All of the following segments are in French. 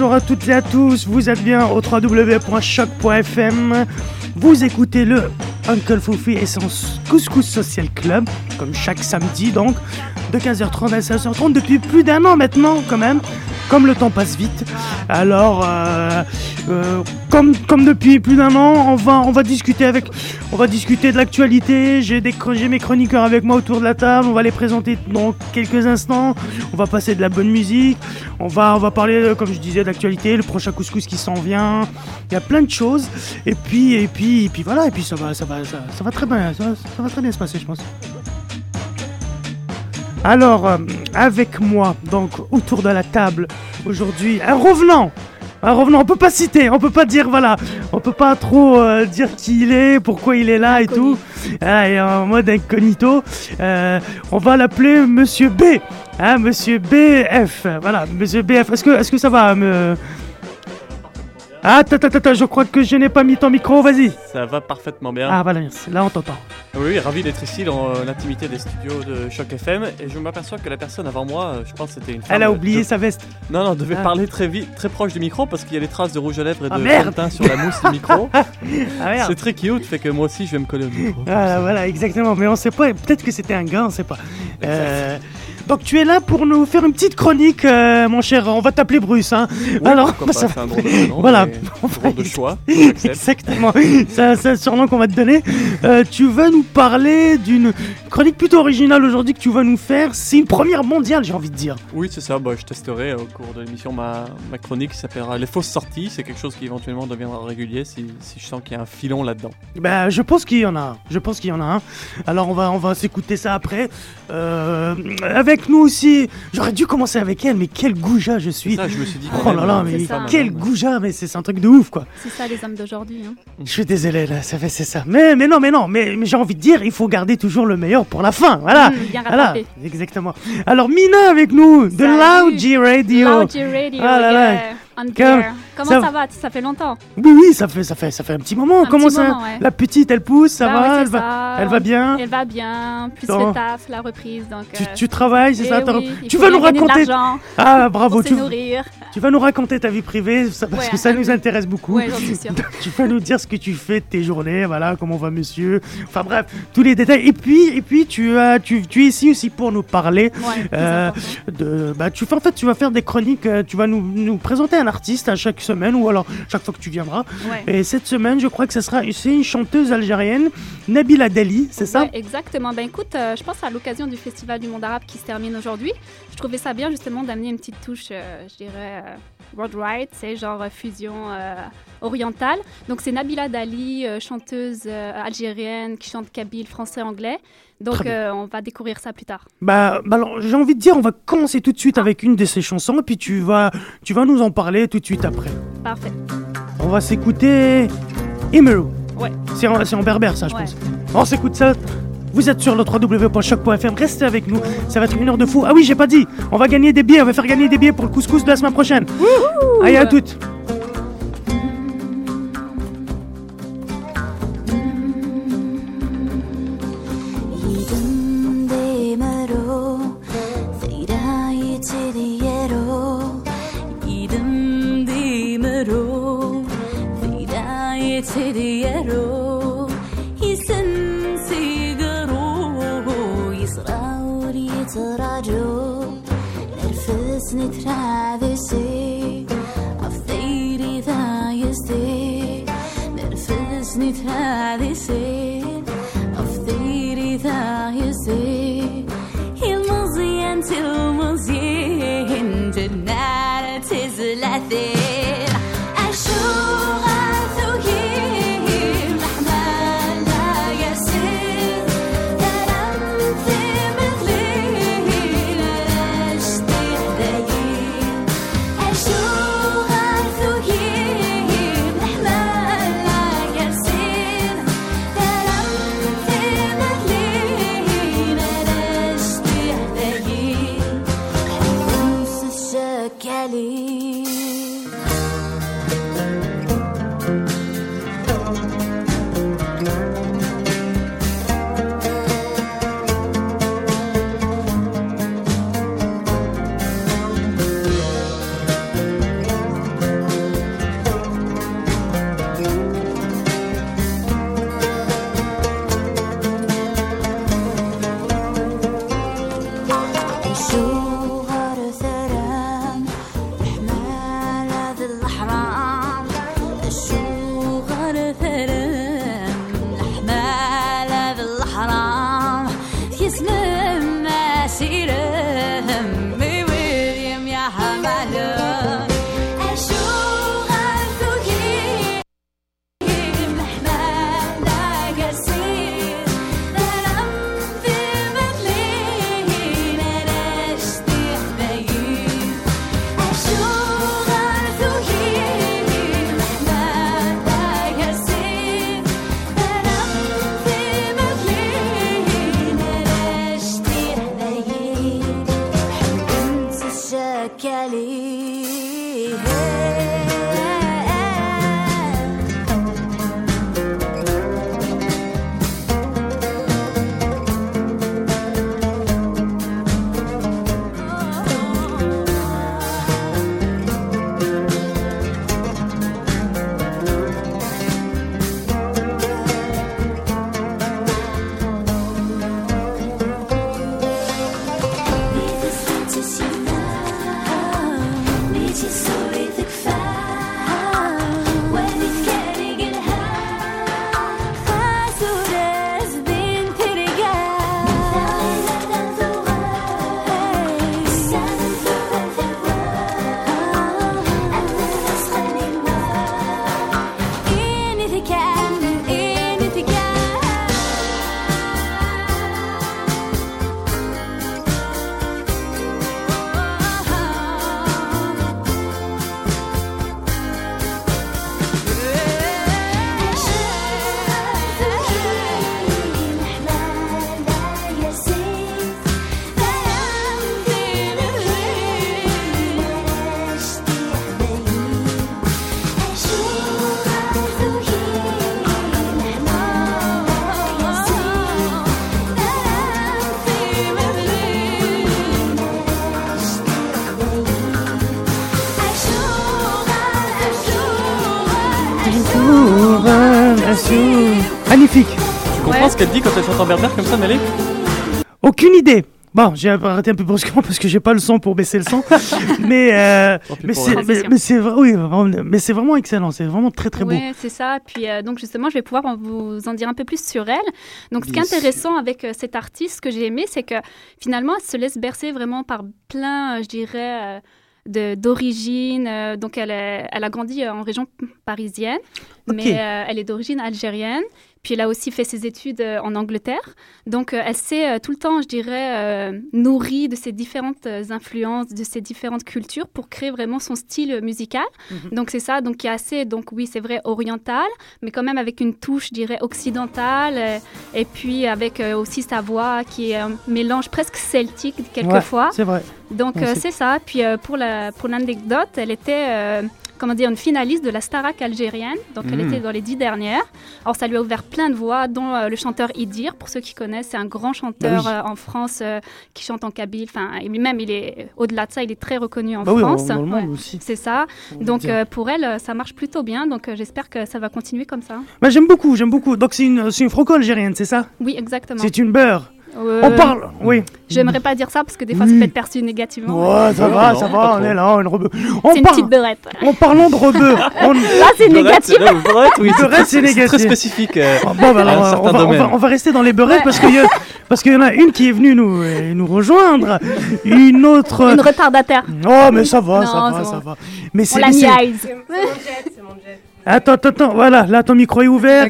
Bonjour, à toutes et à tous. Vous êtes bien au www.choc.fm. Vous écoutez le Uncle Foufi et son Couscous Social Club, comme chaque samedi donc, de 15h30 à 16h30 depuis plus d'un an maintenant quand même. Comme le temps passe vite. Alors, euh, euh, comme, depuis plus d'un an, on va, discuter avec, on va discuter de l'actualité. J'ai mes chroniqueurs avec moi autour de la table. On va les présenter dans quelques instants. On va passer de la bonne musique. On va, parler, comme je disais, d'actualité, le prochain couscous qui s'en vient. Il y a plein de choses. Et puis, et puis, et puis voilà. Et puis ça va, ça va, ça, très bien. Ça va très bien se passer, je pense. Alors, euh, avec moi, donc autour de la table aujourd'hui, un revenant. Un revenant, on peut pas citer, on peut pas dire voilà, on peut pas trop euh, dire qui il est, pourquoi il est là et tout. Ah, et en mode incognito, euh, on va l'appeler Monsieur B, hein, Monsieur BF. Voilà, Monsieur BF. Est-ce que, est-ce que ça va me... Ah, Attends, attends, attends, je crois que je n'ai pas mis ton micro, vas-y. Ça va parfaitement bien. Ah voilà, merci. là on t'entend. Oui, oui, ravi d'être ici dans euh, l'intimité des studios de Choc FM et je m'aperçois que la personne avant moi, euh, je pense que c'était une femme. Elle a euh, oublié de- sa veste. Non, non, devait Ah. parler très vite, très proche du micro parce qu'il y a des traces de rouge à lèvres et Ah, de merde. sur la mousse du micro. Ah. C'est très cute, fait que moi aussi je vais me coller au micro. Voilà, voilà, exactement. Mais on sait pas, peut-être que c'était un gars, on sait pas. Euh, donc tu es là pour nous faire une petite chronique, euh, mon cher. On va t'appeler Bruce, hein. Oui, Alors, pourquoi ça un drôle de prénom, Voilà. drôle de choix. Exactement. C'est un surnom qu'on va te donner. Euh, tu vas nous parler d'une chronique plutôt originale aujourd'hui que tu vas nous faire. C'est une première mondiale, j'ai envie de dire. Oui, c'est ça. Bah, je testerai au cours de l'émission ma, ma chronique qui s'appellera Les fausses sorties. C'est quelque chose qui éventuellement deviendra régulier si, si je sens qu'il y a un filon là-dedans. Ben, je pense qu'il y en a un. Je pense qu'il y en a un. Alors on va, on va s'écouter ça après. Euh, avec nous aussi, j'aurais dû commencer avec elle, mais quel goujat je suis. Ça, je me suis dit. Oh là là, mais quel goujat, mais c'est un truc de ouf quoi. C'est ça les hommes d'aujourd'hui. Hein. Je suis désolé là, ça fait c'est ça. Mais mais non mais non, mais, mais j'ai envie de dire, il faut garder toujours le meilleur pour la fin. Voilà. Mmh, bien Voilà, exactement. Alors Mina avec nous de. Loud G Radio. Loud Radio, Ah là là. Comment ça- ça, va? Ça fait longtemps. Oui oui, ça fait ça fait ça fait un petit moment. Un Comment petit ça moment, ouais. La petite, elle pousse, ça Bah va, ouais, elle va, ça. elle va bien? Elle va bien. Plus Bon. le taf, la reprise. Donc, Tu, euh, tu travailles, c'est eh ça? oui, il Tu vas nous de raconter Ah bravo, pour tu, se nourrir. tu vas nous raconter ta vie privée ça, parce Ouais, que ça un nous intéresse beaucoup. Tu vas nous dire ce que tu fais de tes journées, voilà, comment va monsieur. Enfin bref, tous les détails. Et puis, et puis tu, as, tu, tu es ici aussi pour nous parler. Euh, de, bah, tu fais en fait, tu vas faire des chroniques. euh, Tu vas nous, nous présenter un artiste à chaque semaine ou alors chaque fois que tu viendras. Ouais. Et cette semaine, je crois que ce sera c'est une chanteuse algérienne, Nabila Dali, c'est ça Ouais, exactement. Ben écoute, euh, je pense à l'occasion du Festival du Monde Arabe qui se termine aujourd'hui, je trouvais ça bien justement d'amener une petite touche, euh, je dirais, euh, worldwide, c'est genre fusion orientale. Donc c'est Nabila Dali, euh, chanteuse euh, algérienne qui chante kabyle, français, anglais. Donc euh, on va découvrir ça plus tard. Bah, bah alors, j'ai envie de dire, on va commencer tout de suite avec une de ses chansons, et puis tu vas, tu vas nous en parler tout de suite après. Parfait. On va s'écouter Imeru. Ouais. C'est en, c'est en berbère, ça, je Ouais. pense. On s'écoute ça. Vous êtes sur le www.choc.fm, restez avec nous, ça va être une heure de fou. Ah oui, j'ai pas dit, on va gagner des billets, on va faire gagner des billets pour le couscous de la semaine prochaine. Allez, à toutes. تديرو يسنسي قرو يسراور يتراجو. نرفس نترافسي أفضيري ذا يزدي نرفس نترافسي أفضيري ذا يزدي المزين تلمزين جنات زلاثي qu'elle dit quand elle chante en berbère comme ça, Nelly Aucune idée. Bon, j'ai arrêté un peu brusquement parce que j'ai pas le son pour baisser le son. mais euh, mais c'est mais, mais c'est vrai- oui, vraiment, mais c'est vraiment excellent. C'est vraiment très très beau. Oui, c'est ça. Puis euh, donc justement, je vais pouvoir en- vous en dire un peu plus sur elle. Donc ce qui est intéressant avec euh, cette artiste que j'ai aimé, c'est que finalement, elle se laisse bercer vraiment par plein, euh, je dirais, euh, de d'origine. Euh, donc elle, est- elle a grandi euh, en région parisienne, mais euh, elle est d'origine algérienne. Puis elle a aussi fait ses études euh, en Angleterre. Donc euh, elle s'est euh, tout le temps, je dirais, nourrie de ces différentes influences, de ces différentes cultures pour créer vraiment son style musical. Donc c'est ça, donc qui est assez, donc oui, c'est vrai, oriental, mais quand même avec une touche, je dirais, occidentale. et puis avec aussi sa voix qui est un mélange presque celtique quelquefois. Ouais, c'est vrai. Donc Ouais, c'est- c'est ça. Puis pour la pour l'anecdote, elle était comment dire une finaliste de la Starac algérienne. Donc elle Mm. était dans les dix dernières. Alors ça lui a ouvert plein de voix, dont euh, le chanteur Idir. Pour ceux qui connaissent, c'est un grand chanteur Bah euh, en France euh, qui chante en kabyle. Enfin, même il est au-delà de ça, il est très reconnu en Bah France. Ouais. C'est ça. on Donc pour elle, ça marche plutôt bien. Donc j'espère que ça va continuer comme ça. Bah, j'aime beaucoup, j'aime beaucoup. Donc c'est une, une franco algérienne, c'est ça? Oui, exactement. C'est une beurre. Euh, On parle, oui. J'aimerais pas dire ça parce que des fois Oui. ça peut être perçu négativement. Ouais, ça va, non, ça va, on trop. est là, une rebeu. On C'est une parle- petite beurette. En parlant de rebeu, on... Là, c'est négatif. Beurette, non, beurette, oui, c'est Beurette, c'est très- c'est très négatif. spécifique. euh. Ah, Bon, bah, alors, on, va, on, va, domaine. on va rester dans les beurettes parce qu'il y, a- parce qu'il y en a une qui est venue nous, euh, nous rejoindre, une autre. Une retardataire. Oh, mais ça va, Non, ça va, ça va. Mais On c'est. l'a. C'est mon jet, c'est mon jet. Attends, attends, attends, voilà, là ton micro est ouvert.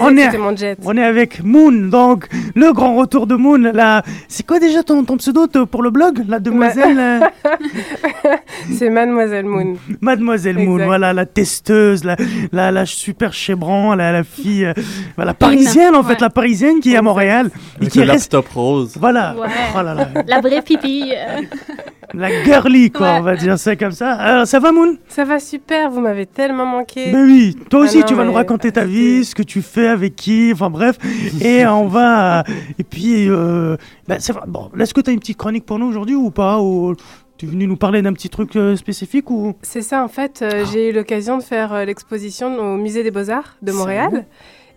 On est- c'était mon jet. On est avec Moon, donc le grand retour de Moon. Là, c'est quoi déjà ton, ton pseudo pour le blog, la demoiselle euh, C'est Mademoiselle Moon. Mademoiselle Moon, voilà la testeuse, la, la, la super chébran, la, la fille, euh, la parisienne en fait, Ouais. la parisienne qui est à Montréal et qui le reste. laptop rose. Voilà, Ouais. Oh là là, La vraie pipi. la girly quoi, Ouais. on va dire ça comme ça. Alors ça va Moon? Ça va super, vous m'avez tellement manqué. Ben oui, toi Ah aussi non, tu vas nous mais raconter ta vie, ce que tu fais avec qui, enfin bref, et on va et puis euh, ben, c'est vrai. Bon, est-ce que tu as une petite chronique pour nous aujourd'hui ou pas? Ou tu es venu nous parler d'un petit truc euh, spécifique ou? C'est ça, en fait, euh, j'ai eu l'occasion de faire euh, l'exposition au Musée des Beaux-Arts de Montréal.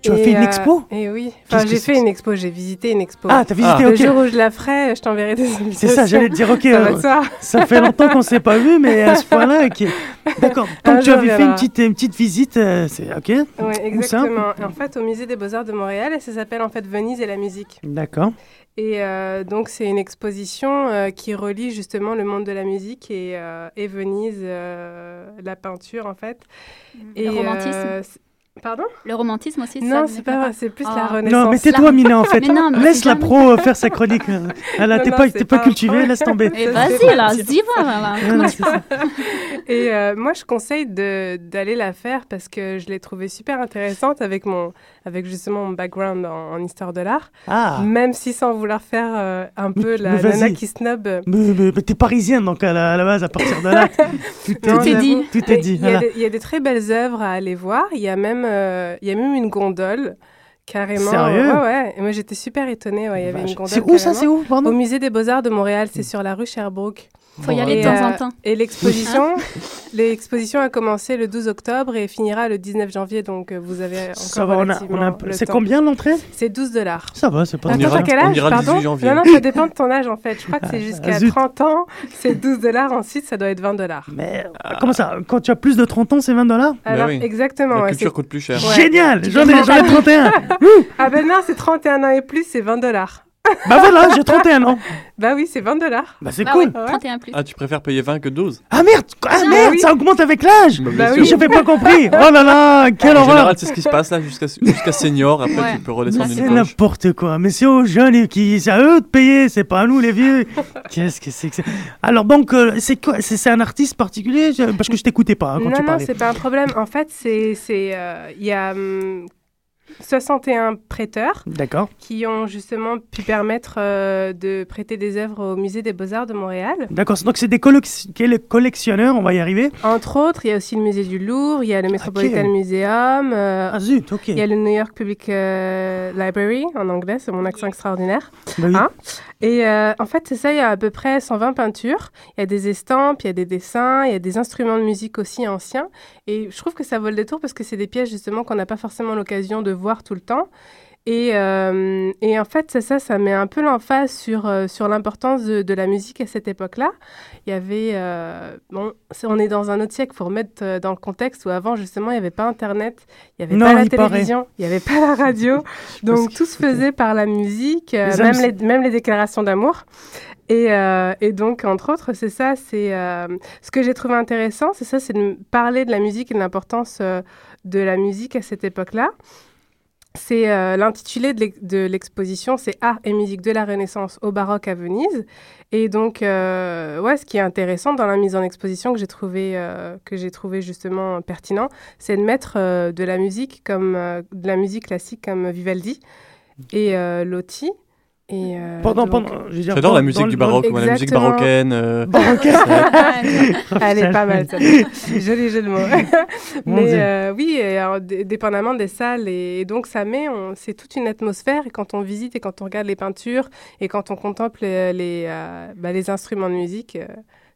Tu as fait une euh, expo Et oui, Qu'est-ce enfin que j'ai fait une expo, j'ai visité une expo. Ah, t'as visité, Le ok. jour où je la ferai, je t'enverrai des invitations. C'est ça, j'allais te dire, ok, Ça va euh, ça. ça fait longtemps qu'on s'est pas vu, mais à ce point-là, ok. D'accord. Donc tu avais fait une petite, une petite visite, euh, c'est ok. Oui, exactement. En fait, au Musée des Beaux-Arts de Montréal, et ça s'appelle en fait Venise et la musique. D'accord. Et euh, donc, c'est une exposition euh, qui relie justement le monde de la musique et, euh, et Venise, euh, la peinture en fait. Et, Le romantisme. Pardon Le romantisme aussi. Non, ça, c'est pas vrai, c'est plus Ah. la Non, Renaissance. Non, mais tais-toi, Mina, en fait. Mais non, mais Laisse la pro euh, faire sa chronique. euh. Ah, là, Non, t'es non, pas, pas pas- cultivé, laisse tomber. Ça, vas-y, là, parti. dis va, là. C'est ça. Et euh, moi, je conseille d'aller la faire parce que je l'ai trouvée super intéressante avec, mon, avec justement mon background en, en histoire de l'art. Ah. Même si sans vouloir faire euh, un peu Mais- la mais nana qui snob. Mais, mais- mais t'es parisienne, donc à la, à la base, à partir de là, tout est Non, dit. Tout est dit. Il y, a voilà. des- il y a des très belles œuvres à aller voir. Il y a même, euh, il y a même une gondole, carrément. Sérieux Ouais, ouais. Et moi, j'étais super étonnée. Ouais, il y avait une gondole. C'est où ça. C'est où Au musée des Beaux-Arts de Montréal, c'est sur la rue Sherbrooke. Faut y aller de temps euh, en temps. Et l'exposition, l'exposition a commencé le 12 octobre et finira le 19 janvier, donc euh, vous avez encore Ça va, on a, on a relativement un peu- le C'est temps. combien l'entrée? C'est 12 dollars. Ça va, c'est pas On Attends, t'as quel âge? Pardon? 18 janvier. Non, non, ça dépend de ton âge en fait. Je crois que c'est jusqu'à Ah, zut. 30 ans, c'est 12 dollars. Ensuite, ça doit être 20 dollars. Mais euh, comment ça? Quand tu as plus de 30 ans, c'est 20 dollars? Alors, oui. exactement. La culture c'est- coûte plus cher. Ouais. Génial J'en ai, demandes j'en ai à- 31 Ah ben non, c'est 31 ans et plus, c'est 20 dollars. Bah voilà, j'ai 31 ans Bah oui, c'est 20 dollars. Bah c'est Ah cool oui, 31 plus. Ah, tu préfères payer 20 que 12 Ah merde Ah merde, oui. ça augmente avec l'âge Bah, Bah bien oui. sûr. J'avais pas compris Oh là là, quelle En horreur général, c'est ce qui se passe là jusqu'à jusqu'à senior. Après, Ouais. tu peux redescendre C'est une poche. n'importe quoi, mais c'est aux jeunes et qui, c'est à eux de payer, c'est pas à nous les vieux. Qu'est-ce que c'est que ça? Alors donc, euh, c'est quoi C'est c'est un artiste particulier? Je- Parce que je t'écoutais pas hein, quand non, tu non, parlais. c'est pas un problème. En fait, c'est, c'est, euh, il y a hum, 61 prêteurs D'accord, qui ont justement pu permettre euh, de prêter des œuvres au musée des Beaux-Arts de Montréal. d'accord. Donc c'est des collectionneurs, on va y arriver? Entre autres, il y a aussi le musée du Louvre, il y a le Metropolitan Museum, euh, Ah zut, il y a le New York Public euh, Library en anglais, c'est mon accent extraordinaire. Bah oui. Hein? Et euh, en fait, c'est ça, il y a à peu près 120 peintures. Il y a des estampes, il y a des dessins, il y a des instruments de musique aussi anciens. Et je trouve que ça vaut le détour parce que c'est des pièces justement qu'on n'a pas forcément l'occasion de voir tout le temps. Et, euh, et en fait, c'est ça, ça met un peu l'emphase sur, euh, sur l'importance de, de la musique à cette époque-là. Il y avait, euh, bon, on est dans un autre siècle, il faut remettre dans le contexte où avant, justement, il n'y avait pas Internet, il n'y avait Non, pas la il paraît. télévision, il n'y avait pas la radio. donc, tout se faisait par la musique, Les même, les, même les déclarations d'amour. Et, euh, et donc, entre autres, c'est ça, c'est euh, ce que j'ai trouvé intéressant, c'est ça, c'est de parler de la musique et de l'importance euh, de la musique à cette époque-là. C'est euh, l'intitulé de l'ex- de l'exposition, c'est Art et musique de la Renaissance au baroque à Venise. Et donc, euh, ouais, ce qui est intéressant dans la mise en exposition que j'ai trouvé, euh, que j'ai trouvé justement pertinent, c'est de mettre de la musique comme de la musique classique comme Vivaldi et Lotti. Et euh, Pendant, donc- pendant, je veux dire, J'adore dans- la musique du baroque, moi, la musique barocaine. euh, Baroque. Elle est pas mal, ça. Joli jeu de mots. Mais euh, oui, et alors, d- dépendamment des salles. Et, et donc, ça met, on- c'est toute une atmosphère. Et quand on visite et quand on regarde les peintures et quand on contemple les, les, euh, bah, les instruments de musique, euh,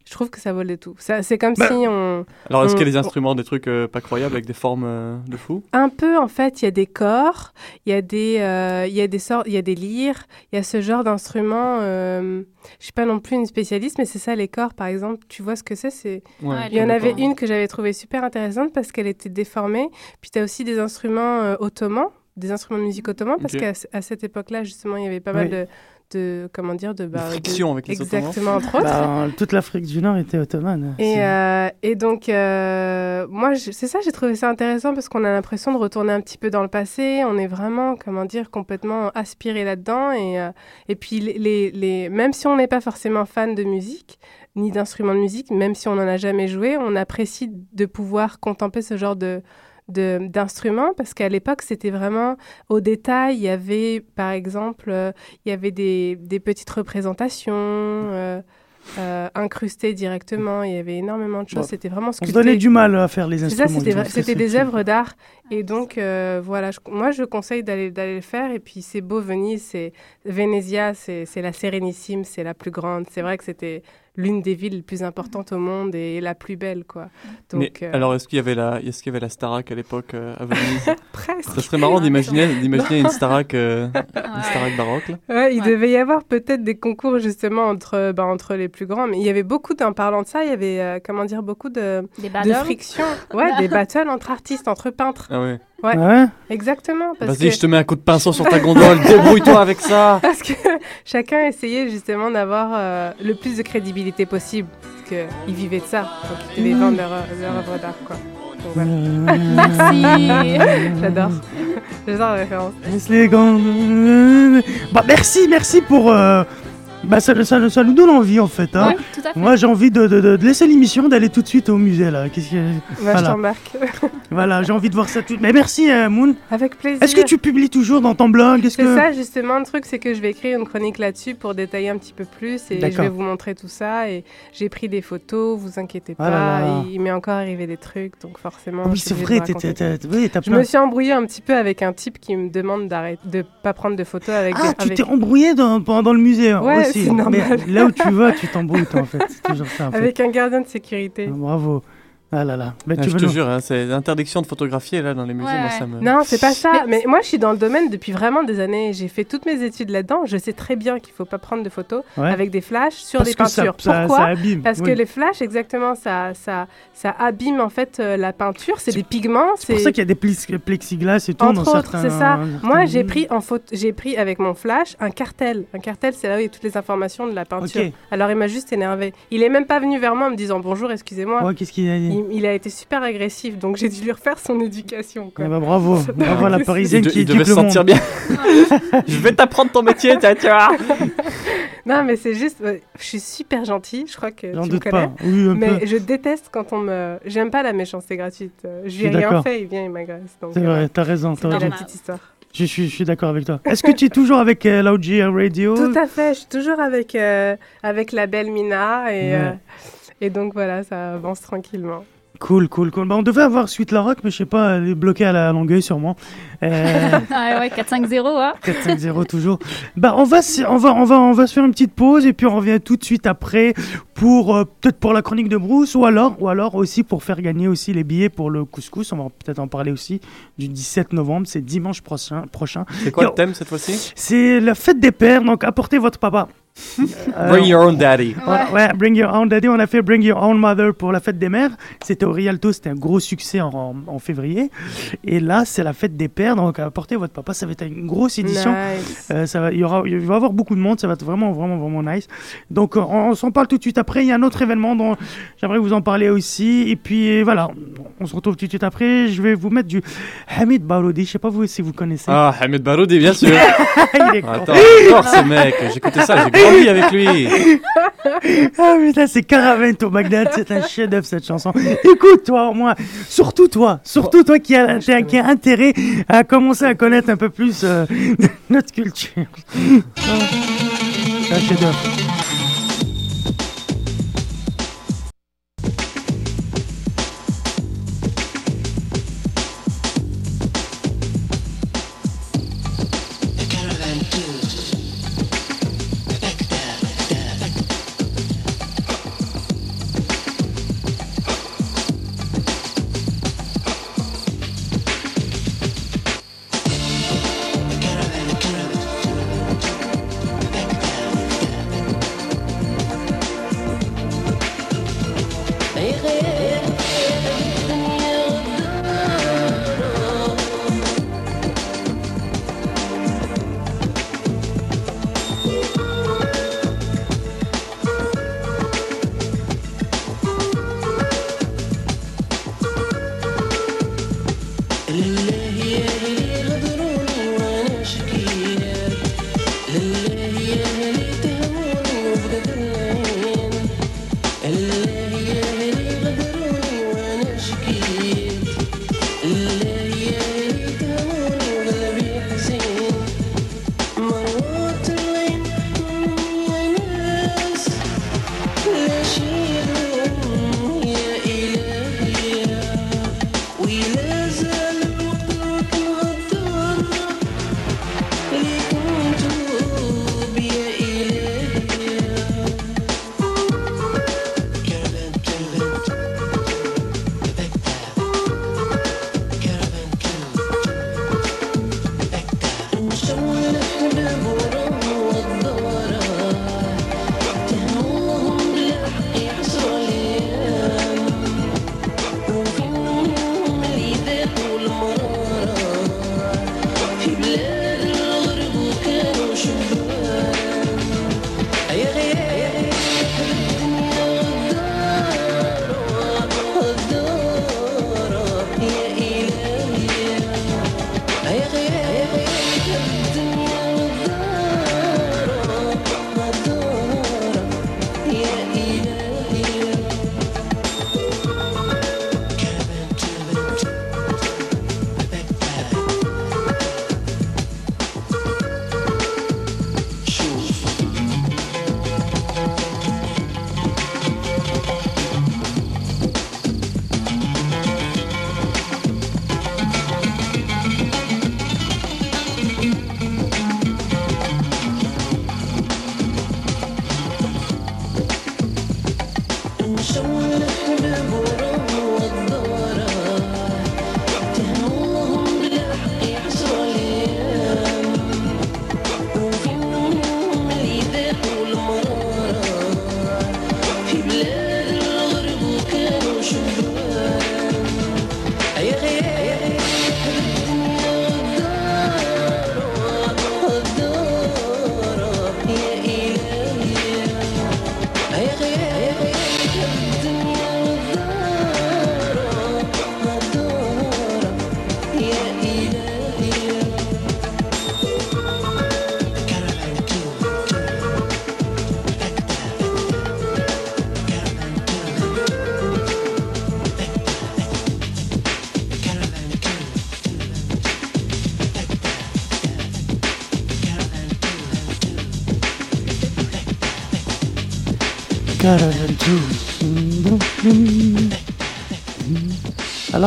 je trouve que ça le tout. Ça, c'est comme Bah, si on. Alors, est-ce qu'il y a des instruments, des trucs euh, pas croyables avec des formes euh, de fou? Un peu, en fait, il y a des corps, il y a des, euh, il y a des sortes, il y a des lyres, il y a ce genre d'instruments. euh, je suis pas non plus une spécialiste, mais c'est ça, les corps, par exemple. Tu vois ce que c'est C'est Ouais, Il y en avait une que j'avais trouvée super intéressante parce qu'elle était déformée. Puis tu as aussi des instruments euh, ottomans, des instruments de musique ottomans, parce qu'à cette époque-là, justement, il y avait pas mal de, de, comment dire, de, bah, de- friction avec les Ottomans. Exactement, entre autres. Bah, toute l'Afrique du Nord était ottomane. Et, euh, et donc, euh, moi, c'est ça, j'ai trouvé ça intéressant parce qu'on a l'impression de retourner un petit peu dans le passé. On est vraiment, comment dire, complètement aspiré là-dedans. Et, euh, et puis, les, les, les- même si on n'est pas forcément fan de musique, ni d'instruments de musique, même si on n'en a jamais joué, on apprécie de pouvoir contempler ce genre de- d'instruments parce qu'à l'époque c'était vraiment au détail il y avait par exemple euh, il y avait des, des petites représentations euh, euh, incrustées directement. Il y avait énormément de choses. Bon. C'était vraiment On sculpté. se donnait du mal à faire les instruments. c'était des œuvres d'art. Et donc, euh, voilà, je- moi, je conseille d'aller d'aller le faire. Et puis, c'est beau, Venise, c'est Venezia, c'est c'est la Sérénissime, c'est la plus grande. C'est vrai que c'était l'une des villes les plus importantes au monde et la plus belle, quoi. Donc, Mais euh, alors, est-ce qu'il y avait la, est-ce qu'il y avait la Starac à l'époque euh, à Venise presque. Ça serait marrant d'imaginer, d'imaginer une Starac, euh, une. Starac baroque. là. Ouais, il Ouais. devait y avoir peut-être des concours justement entre, bah, entre les plus grands, mais il y avait beaucoup, en parlant de ça, il y avait, euh, comment dire, beaucoup de, Des de battles. friction. Ouais, des battles entre artistes, entre peintres. Ah ouais. Ouais. Ouais. Exactement. Vas-y, que, je te mets un coup de pinceau sur ta gondole, débrouille-toi avec ça. parce que chacun essayait justement d'avoir euh, le plus de crédibilité possible. Parce qu'ils vivaient de ça. Donc ils devaient vendre leur, leur œuvre d'art, quoi. Donc, voilà. Merci. J'adore. J'adore la référence. Laisse les gants. Bah, merci, merci pour. euh, Bah, ça, ça, ça nous donne envie en fait. Hein. Ouais, tout à fait. Moi, j'ai envie de, de- de- de laisser l'émission, d'aller tout de suite au musée là. Qu'est-ce que... Bah, Je Voilà. t'embarque. Voilà, j'ai envie de voir ça tout. Mais merci, euh, Moon. Avec plaisir. Est-ce que tu publies toujours dans ton blog? C'est que... ça justement le truc, c'est que je vais écrire une chronique là-dessus pour détailler un petit peu plus et je vais vous montrer tout ça et j'ai pris des photos, vous inquiétez Ah là pas, là. il m'est encore arrivé des trucs donc forcément. Oui, c'est vrai, de t'es- oui, t'as Je plein- me suis embrouillée un petit peu avec un type qui me demande d'arrêter de pas prendre de photos avec Ah, des tu avec, t'es embrouillé dans, pendant le musée Ouais, aussi. C'est normal. Mais là où tu vas, tu t'embrouilles toi en fait. C'est toujours ça en fait. avec un gardien de sécurité. Bravo. Ah là là. Mais Ah, tu je veux te nous- jure, hein, c'est l'interdiction de photographier là dans les musées, Ouais, moi ça me. Non, c'est pas ça. Mais- Mais, moi, je suis dans le domaine depuis vraiment des années. J'ai fait toutes mes études là-dedans. Je sais très bien qu'il faut pas prendre de photos Ouais. avec des flashs sur Parce des peintures. ça, Pourquoi ça abîme. Parce oui. que les flashs, exactement, ça, ça, ça abîme en fait euh, la peinture. C'est des pigments. C'est pour ça qu'il y a des plis- plexiglas et tout Entre dans autres, certains. c'est ça. Moi, j'ai pris en photo, j'ai pris avec mon flash un cartel. Un cartel, c'est là où il y a toutes les informations de la peinture. Alors, il m'a juste énervé. Il est même pas venu vers moi en me disant bonjour, excusez-moi. Ouais, qu'est-ce qu'il a dit? Il, a été super agressif, donc j'ai dû lui refaire son éducation. Quoi. Ben, bravo, bravo à la Il, parisienne qui il devait se sentir bien. je vais t'apprendre ton métier, tu vois. Non, mais c'est juste, euh, je suis super gentille. Je crois que tu me connais. pas. Oui, un Mais peu. je déteste quand on me. J'aime pas la méchanceté gratuite. Euh, Je lui ai rien fait, il vient, il m'agresse. Donc, C'est euh, vrai, t'as raison, t'as la raison. petite histoire. Je suis, je suis d'accord avec toi. Est-ce que tu es toujours avec euh, l'OG Radio? Tout à fait. Je suis toujours avec, euh, avec la belle Mina et, Ouais. Et donc voilà, ça avance tranquillement. Cool, cool, cool. Bah, on devait avoir Suite La Rock, mais je sais pas, elle est bloquée à la Longueuil sûrement. Euh, Ah ouais, 4-5-0, hein. 4-5-0 toujours. Bah, on va, se- on, va, on, va, on va se faire une petite pause et puis on revient tout de suite après pour euh, peut-être pour la chronique de Bruce ou alors, ou alors aussi pour faire gagner aussi les billets pour le couscous. On va peut-être en parler aussi du 17 novembre, c'est dimanche prochain. prochain. C'est quoi le thème cette fois-ci? C'est la fête des pères, donc apportez votre papa. Euh, Bring your own daddy. on- ouais, Bring Your Own Daddy, on a fait Bring Your Own Mother pour la fête des mères. C'était au Rialto, c'était un gros succès en, en- en février. Et là, c'est la fête des pères, donc apportez votre papa, ça va être une grosse édition. Nice. Euh, ça va, il, y aura, il va y avoir beaucoup de monde, ça va être vraiment, vraiment, vraiment nice. Donc, euh, on, on s'en parle tout de suite après. Il y a un autre événement dont j'aimerais vous en parler aussi. Et puis, voilà, on se retrouve tout de suite après. Je vais vous mettre du Hamid Baroudi. Je sais pas vous, si vous connaissez. Ah, Hamid Baroudi, bien sûr. il est. Attends, j'adore ce mec. J'écoutais ça, avec lui. Ah putain, c'est Caravento Bagdad, c'est un chef-d'œuvre cette chanson. Écoute, toi, au moins, surtout toi, surtout toi qui a, qui a- qui a intérêt à commencer à connaître un peu plus euh, notre culture. C'est un chef-d'œuvre.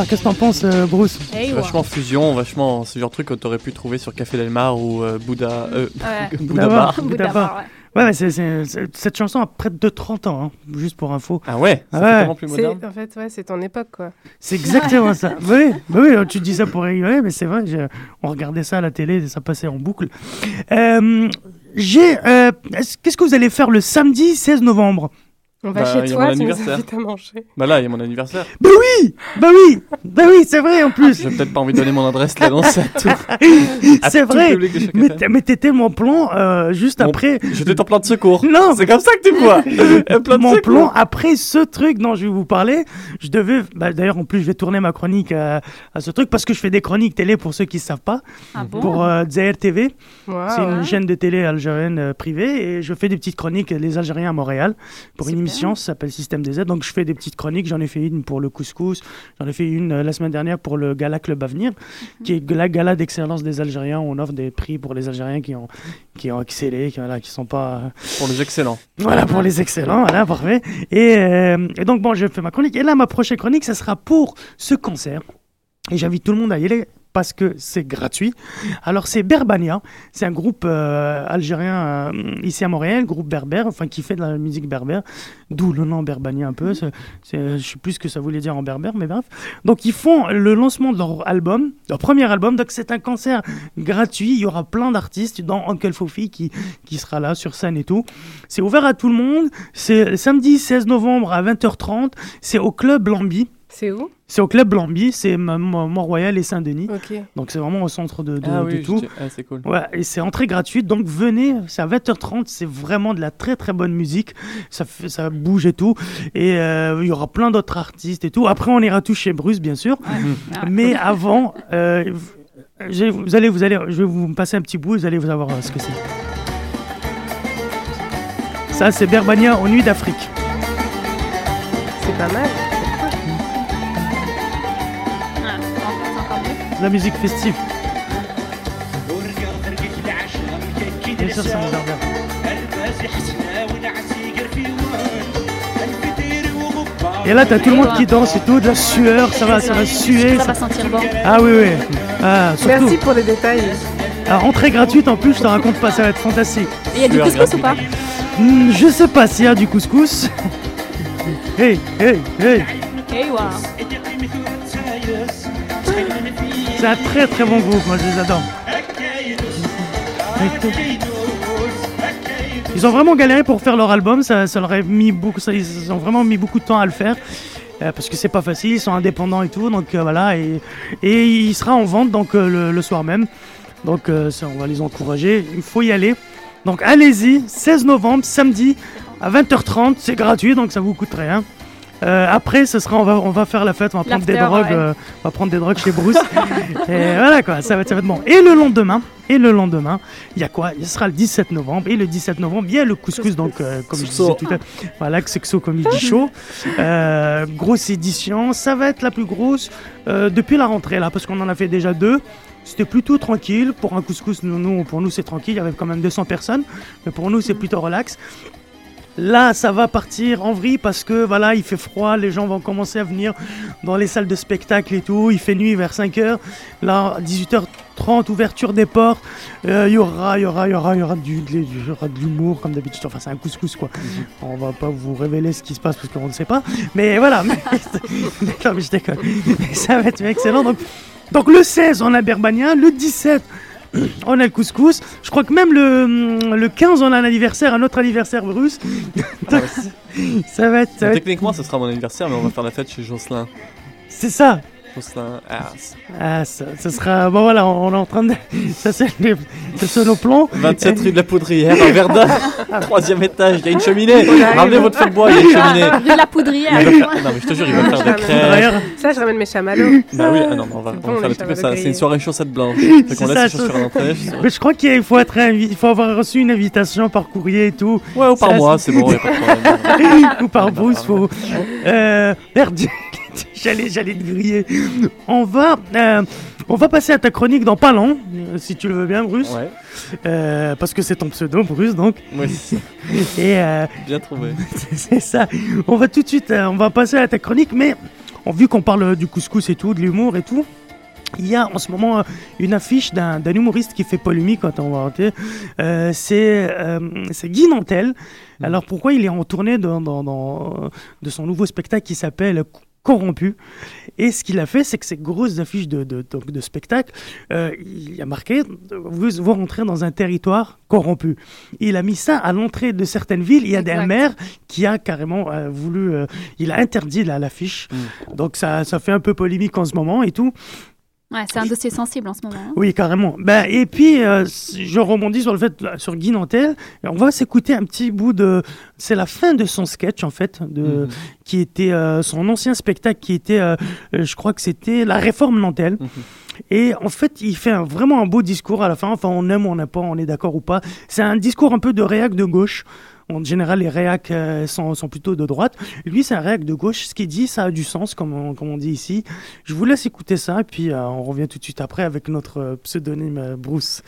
Qu'est-ce que t'en penses, euh, Bruce Hey, vachement fusion, vachement ce genre de truc que t'aurais pu trouver sur Café Del Mar ou euh, Bouddha. Euh, Ouais. Bouddha Bar. Bouddha ouais. Ouais, mais c'est- c'est- c'est- cette chanson a près de 30 ans, hein, juste pour info. Ah ouais, Ah c'est ouais. tellement plus C'est- moderne. En fait, ouais, c'est ton époque, quoi. C'est exactement ça. Bah oui, bah oui, tu dis ça pour rigoler, mais c'est vrai, on regardait ça à la télé, et ça passait en boucle. Euh, j'ai, euh, est-ce- qu'est-ce que vous allez faire le samedi 16 novembre? On va Bah, chez toi, mon tu nous anniversaire. invites à manger. Bah là, il y a mon anniversaire. Bah oui, bah oui, bah oui, c'est vrai en plus. J'ai peut-être pas envie de donner mon adresse là, non, c'est à tout. C'est vrai. Mais t'étais mon plan euh, juste Mon- après. J'étais en plan de secours. Non. C'est comme ça que tu vois. Un plan de mon plan après ce truc dont je vais vous parler, je devais. Bah, D'ailleurs, en plus, je vais tourner ma chronique à, à ce truc parce que je fais des chroniques télé pour ceux qui ne savent pas, Ah bon? Pour euh, Zaire TV. C'est une chaîne de télé algérienne euh, privée et je fais des petites chroniques les Algériens à Montréal pour une émission, ça s'appelle Système des Z. Donc je fais des petites chroniques, j'en ai fait une pour le couscous, j'en ai fait une euh, la semaine dernière pour le Gala Club Avenir, qui est la gala d'excellence des Algériens où on offre des prix pour les Algériens qui ont, qui ont excellé, qui, voilà, qui sont pas... euh, Pour les excellents. voilà, pour les excellents, voilà, parfait. Et, euh, et donc, bon, je fais ma chronique. Et là, ma prochaine chronique, ça sera pour ce concert. Et j'invite tout le monde à y aller parce que c'est gratuit. Alors, c'est Berbania. C'est un groupe euh, algérien euh, ici à Montréal, groupe berbère, enfin, qui fait de la musique berbère. D'où le nom Berbania un peu. C'est, c'est- je sais plus ce que ça voulait dire en berbère, mais bref. Donc, ils font le lancement de leur album, leur premier album. Donc, c'est un concert gratuit. Il y aura plein d'artistes, dont Uncle Fofi qui, qui sera là sur scène et tout. C'est ouvert à tout le monde. C'est samedi 16 novembre à 20h30. C'est au club Lambi. C'est où? C'est au club Lambi. C'est Mont-Royal et Saint-Denis. Donc c'est vraiment au centre de, de- ah oui, tout. je- ah, c'est cool. Ouais, et c'est entrée gratuite, donc venez, c'est à 20h30, c'est vraiment de la très très bonne musique, ça, fait, ça bouge et tout, et euh, il y aura plein d'autres artistes et tout. Après, on ira tous chez Bruce, bien sûr, Ah. mais avant, euh, vous allez, vous allez, je vais vous passer un petit bout, vous allez vous avoir euh, ce que c'est. Ça, c'est Berbania aux Nuits d'Afrique. C'est pas mal. La musique festive. Bien sûr, ça regarde. Et là, t'as tout le monde qui danse et tout, de la sueur, ça va, ça va suer. Ça va sentir bon. Ah oui, oui. Ah, surtout, Merci pour les détails. à rentrée gratuite en plus, je te raconte pas, ça va être fantastique. Et il y a du couscous ou pas Hmm, je sais pas s'il y a du couscous. hey, hey, hey. Hey, wow. C'est un très très bon groupe, moi je les adore. Ils ont vraiment galéré pour faire leur album, ça, ça leur a mis beaucoup, ils ont vraiment mis beaucoup de temps à le faire. euh, parce que c'est pas facile, ils sont indépendants et tout, donc euh, voilà, et, il sera en vente donc euh, le, soir même. Donc ça, on va les encourager, il faut y aller. Donc allez-y, 16 novembre, samedi à 20h30, c'est gratuit, donc ça vous coûte rien. Euh, après, ce sera, on va, on va faire la fête, on va prendre des drogues, ouais. euh, on va prendre des drogues chez Bruce. et voilà quoi, ça va, être- ça va être bon. Et le lendemain, et le lendemain, il y a quoi? Il sera le 17 novembre, et le 17 novembre, il y a le couscous, donc euh, comme je disais Sexo. tout à l'heure, voilà, Xexo Comedy Show. Euh, grosse édition, ça va être la plus grosse euh, depuis la rentrée là, parce qu'on en a fait déjà deux. C'était plutôt tranquille. Pour un couscous, nous, nous- pour nous, c'est tranquille. Il y avait quand même 200 personnes. Mais pour nous, c'est plutôt relax. Là, ça va partir en vrille parce que voilà, il fait froid, les gens vont commencer à venir dans les salles de spectacle et tout. Il fait nuit vers 5h. Là, 18h30, ouverture des portes. Euh, Il y aura, il y aura, il y aura, il y aura du, de- il y aura de l'humour comme d'habitude. Enfin, c'est un couscous quoi. On va pas vous révéler ce qui se passe parce qu'on ne sait pas. Mais voilà. Mais, non, mais je déconne. Ça va être excellent. Donc, donc le 16, on a Berbania. Le 17, on a le couscous. Je crois que même le, le 15, on a un anniversaire, un autre anniversaire russe. Donc, ça va être. ça va être- Techniquement, ce sera mon anniversaire, mais on va faire la fête chez Jocelyn. C'est ça. Ah, ça, ça sera. Bon, voilà, on, on est en train de. Ça, c'est les- c'est plans. 27 rue de la Poudrière, à Verdun. Troisième étage, il y a une cheminée. Ramenez votre feu de bois, il y a une cheminée. Ah, de la poudrière. Il Non, mais je te jure, il va faire des crêpes. Ça, je ramène mes chamallows. Bah oui, ah non, on va, on va faire les le truc comme ça. C'est une soirée chaussette blanche. Fait qu'on ça, laisse les chaussures à l'entrée. je- Mais je crois qu'il faut être invi- il faut avoir reçu une invitation par courrier et tout. Ouais, ou par Ça, mois, c'est- bon, y a pas de problème. ou par Bruce, faut. Euh, merde, j'allais, j'allais te griller. On va, euh, on va passer à ta chronique dans pas long, euh, si tu le veux bien, Bruce. Ouais, Euh, parce que c'est ton pseudo, Bruce, donc. Et euh, bien trouvé. c'est ça. On va tout de suite, on va passer à ta chronique, mais on, vu qu'on parle du couscous et tout, de l'humour et tout, Il y a en ce moment une affiche d'un humoriste qui fait polémique quand on va. Euh, c'est euh, c'est Guy Nantel. Alors pourquoi il est en tournée dans, dans- dans- de son nouveau spectacle qui s'appelle Corrompu Et ce qu'il a fait, c'est que ces grosses affiches de, de, spectacle, euh, il a marqué vous, vous rentrez dans un territoire corrompu. Il a mis ça à l'entrée de certaines villes. Il y a des maires qui a carrément euh, voulu, euh, il a interdit la- l'affiche. Donc ça, ça fait un peu polémique en ce moment et tout. Ouais, c'est un dossier sensible en ce moment. hein. Oui, carrément. Ben, et puis, euh, je rebondis sur le fait, là, sur Guy Nantel. Et on va s'écouter un petit bout de. C'est la fin de son sketch, en fait, de, qui était euh, son ancien spectacle, qui était, euh, euh, je crois que c'était La Réforme Nantel. Et en fait, il fait un- vraiment un beau discours à la fin. Enfin, on aime ou on n'aime pas, on est d'accord ou pas. C'est un discours un peu de réac de gauche. En général, les réacs euh, sont, plutôt de droite. Lui, c'est un réac de gauche. Ce qu'il dit, ça a du sens, comme on, dit ici. Je vous laisse écouter ça, et puis euh, on revient tout de suite après avec notre euh, pseudonyme Bruce.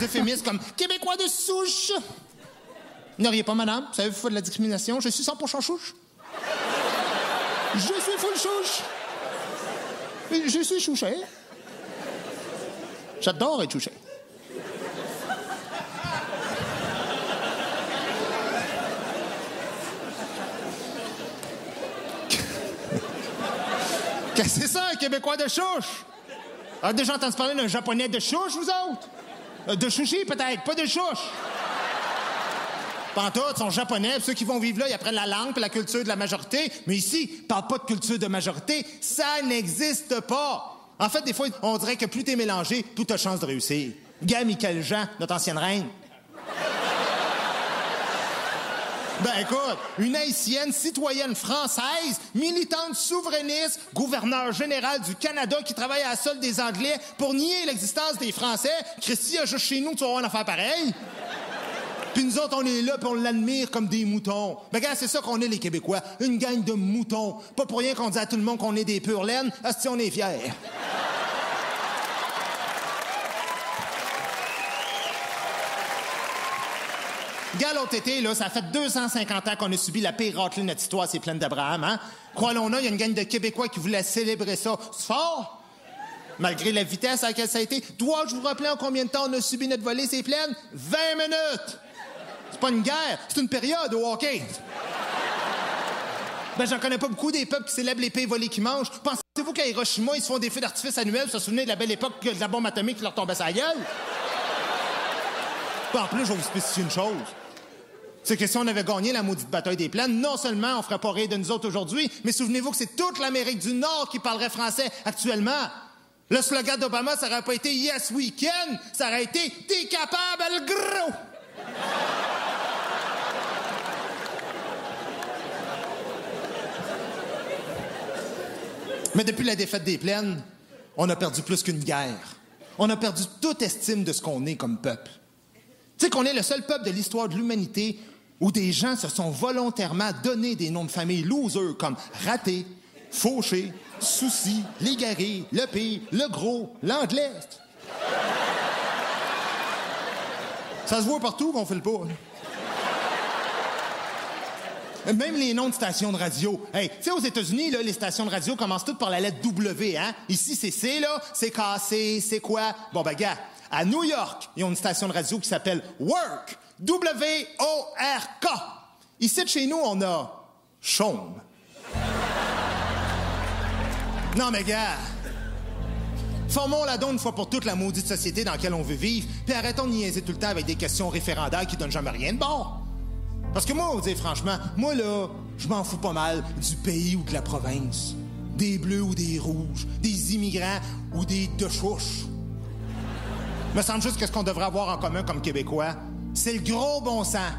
D'euphémisme comme Québécois de souche. Ne riez pas, madame. Vous savez, de la discrimination. Je suis 100% chouche. Je suis full chouche. Je suis chouché. J'adore être chouché. Qu'est-ce que c'est ça, un Québécois de chouche? Ah, déjà entendu parler d'un japonais de chouche, vous autres? Euh, De chouchi, peut-être, pas de chouche. Pantoute, ils sont japonais, puis ceux qui vont vivre là, ils apprennent la langue puis la culture de la majorité. Mais ici, ils parlent pas de culture de majorité. Ça n'existe pas. En fait, des fois, on dirait que plus t'es mélangé, plus t'as chance de réussir. Gars, Michael Jean, notre ancienne reine. Ben écoute, une haïtienne citoyenne française, militante souverainiste, gouverneur général du Canada qui travaille à la solde des Anglais pour nier l'existence des Français. Christy juste chez nous, tu vas avoir une affaire pareille. Puis nous autres, on est là puis on l'admire comme des moutons. Ben gars, c'est ça qu'on est les Québécois, une gang de moutons. Pas pour rien qu'on dit à tout le monde qu'on est des pures laines, si on est fiers. Gars, l'autre été, là, ça fait 250 ans qu'on a subi la pire raclée de notre histoire, ces plaines d'Abraham, hein? Croyons-nous, il y a une gang de Québécois qui voulait célébrer ça. C'est fort! Malgré la vitesse à laquelle ça a été. Dois-je vous rappeler en combien de temps on a subi notre volée, ces plaines? 20 minutes! C'est pas une guerre, c'est une période au hockey. Ben, j'en connais pas beaucoup des peuples qui célèbrent les pays volés qui mangent. Pensez-vous qu'à Hiroshima, ils se font des feux d'artifice annuels pour se souvenir de la belle époque de la bombe atomique qui leur tombait la gueule? Puis en plus, je vais vous spécifier une chose. C'est que si on avait gagné la maudite bataille des plaines, non seulement on ferait pas rire de nous autres aujourd'hui, mais souvenez-vous que c'est toute l'Amérique du Nord qui parlerait français actuellement. Le slogan d'Obama, ça aurait pas été Yes we can, ça aurait été T'es capable, le gros! Mais depuis la défaite des plaines, on a perdu plus qu'une guerre. On a perdu toute estime de ce qu'on est comme peuple. Tu sais qu'on est le seul peuple de l'histoire de l'humanité où des gens se sont volontairement donné des noms de famille losers comme raté, fauché, souci, l'égaré, le pire, le gros, l'anglais. Ça se voit partout qu'on fait le pas. là. Même les noms de stations de radio. Hey, tu sais, aux États-Unis, là, les stations de radio commencent toutes par la lettre W, hein? Ici, c'est C, là. C'est cassé, c'est quoi? Bon, ben, gars, à New York, ils ont une station de radio qui s'appelle Work. W-O-R-K. Ici, de chez nous, on a Chaume. Non, mais gars, formons-la donc une fois pour toutes la maudite société dans laquelle on veut vivre, puis arrêtons de niaiser tout le temps avec des questions référendaires qui donnent jamais rien de bon. Parce que moi, vous dire franchement, moi là, je m'en fous pas mal du pays ou de la province. Des bleus ou des rouges, des immigrants ou des de chouches. Me semble juste que ce qu'on devrait avoir en commun comme Québécois, c'est le gros bon sens.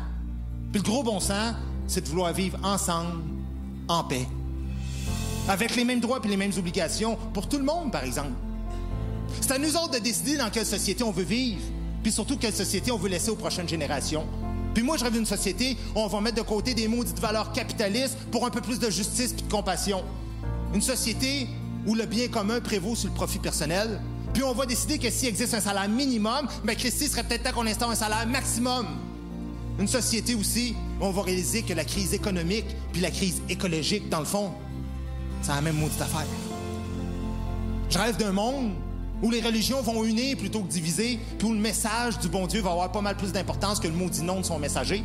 Puis le gros bon sens, c'est de vouloir vivre ensemble, en paix. Avec les mêmes droits et les mêmes obligations pour tout le monde, par exemple. C'est à nous autres de décider dans quelle société on veut vivre, puis surtout quelle société on veut laisser aux prochaines générations. Puis moi, je rêve d'une société où on va mettre de côté des maudites valeurs capitalistes pour un peu plus de justice puis de compassion. Une société où le bien commun prévaut sur le profit personnel. Puis on va décider que s'il existe un salaire minimum, ben Christy serait peut-être temps qu'on instaure un salaire maximum. Une société aussi on va réaliser que la crise économique puis la crise écologique, dans le fond, c'est la même maudite affaire. Je rêve d'un monde où les religions vont unir plutôt que diviser, puis où le message du bon Dieu va avoir pas mal plus d'importance que le maudit nom de son messager.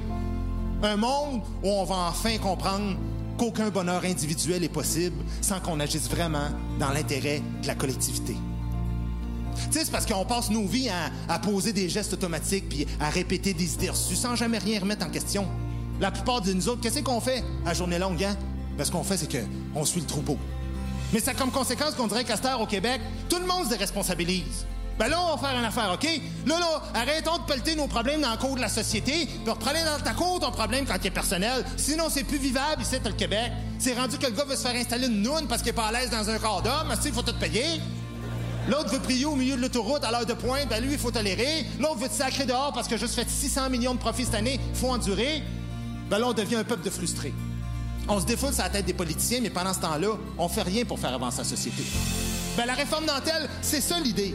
Un monde où on va enfin comprendre qu'aucun bonheur individuel est possible sans qu'on agisse vraiment dans l'intérêt de la collectivité. Tu sais, c'est parce qu'on passe nos vies à, poser des gestes automatiques puis à répéter des idées reçues sans jamais rien remettre en question. La plupart de nous autres, qu'est-ce qu'on fait à journée longue, hein? Ben, ce qu'on fait, c'est qu'on suit le troupeau. Mais ça a comme conséquence qu'on dirait qu'à au Québec, tout le monde se déresponsabilise. Ben là, on va faire une affaire, OK? Là, là, arrêtons de pelleter nos problèmes dans le cours de la société, puis reprenez dans ta cour ton problème quand il est personnel. Sinon, c'est plus vivable ici, le Québec. C'est rendu que le gars veut se faire installer une noune parce qu'il est pas à l'aise dans un corps d'homme. Mais il faut tout payer. L'autre veut prier au milieu de l'autoroute à l'heure de pointe, ben lui, il faut tolérer. L'autre veut te sacrer dehors parce que juste fait 600 millions de profits cette année, il faut endurer. Ben là, on devient un peuple de frustrés. On se défoule sur la tête des politiciens, mais pendant ce temps-là, on fait rien pour faire avancer la société. Ben la réforme dentelle, c'est ça l'idée.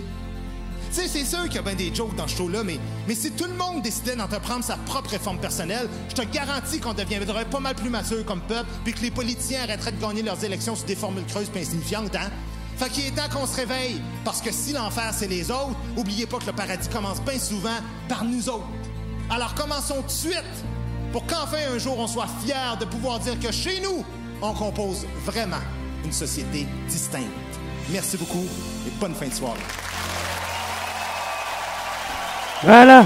Tu sais, c'est sûr qu'il y a bien des jokes dans ce show-là, mais, mais si tout le monde décidait d'entreprendre sa propre réforme personnelle, je te garantis qu'on deviendrait pas mal plus mature comme peuple, puis que les politiciens arrêteraient de gagner leurs élections sur des formules creuses et insignifiantes, hein? Fait qu'il est temps qu'on se réveille, parce que si l'enfer c'est les autres, oubliez pas que le paradis commence bien souvent par nous autres. Alors commençons tout de suite, pour qu'enfin un jour on soit fiers de pouvoir dire que chez nous, on compose vraiment une société distincte. Merci beaucoup et bonne fin de soirée. Voilà,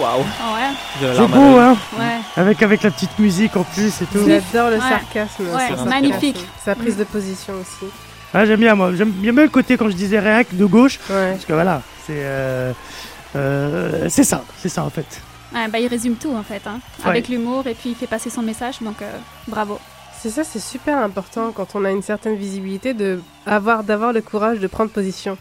Waouh. Ah ouais? C'est beau, hein? Ouais. avec, avec la petite musique en plus et tout. J'adore le Ouais. sarcasme. Ouais, magnifique. Sa prise de position aussi. Ah, j'aime bien, moi. J'aime bien le côté, quand je disais réac, de gauche. Ouais. Parce que voilà, c'est. euh, euh, c'est ça, c'est ça en fait. Ouais, bah, il résume tout en fait, hein. Ouais. avec l'humour et puis il fait passer son message, donc euh, bravo. C'est ça, c'est super important quand on a une certaine visibilité de avoir d'avoir le courage de prendre position.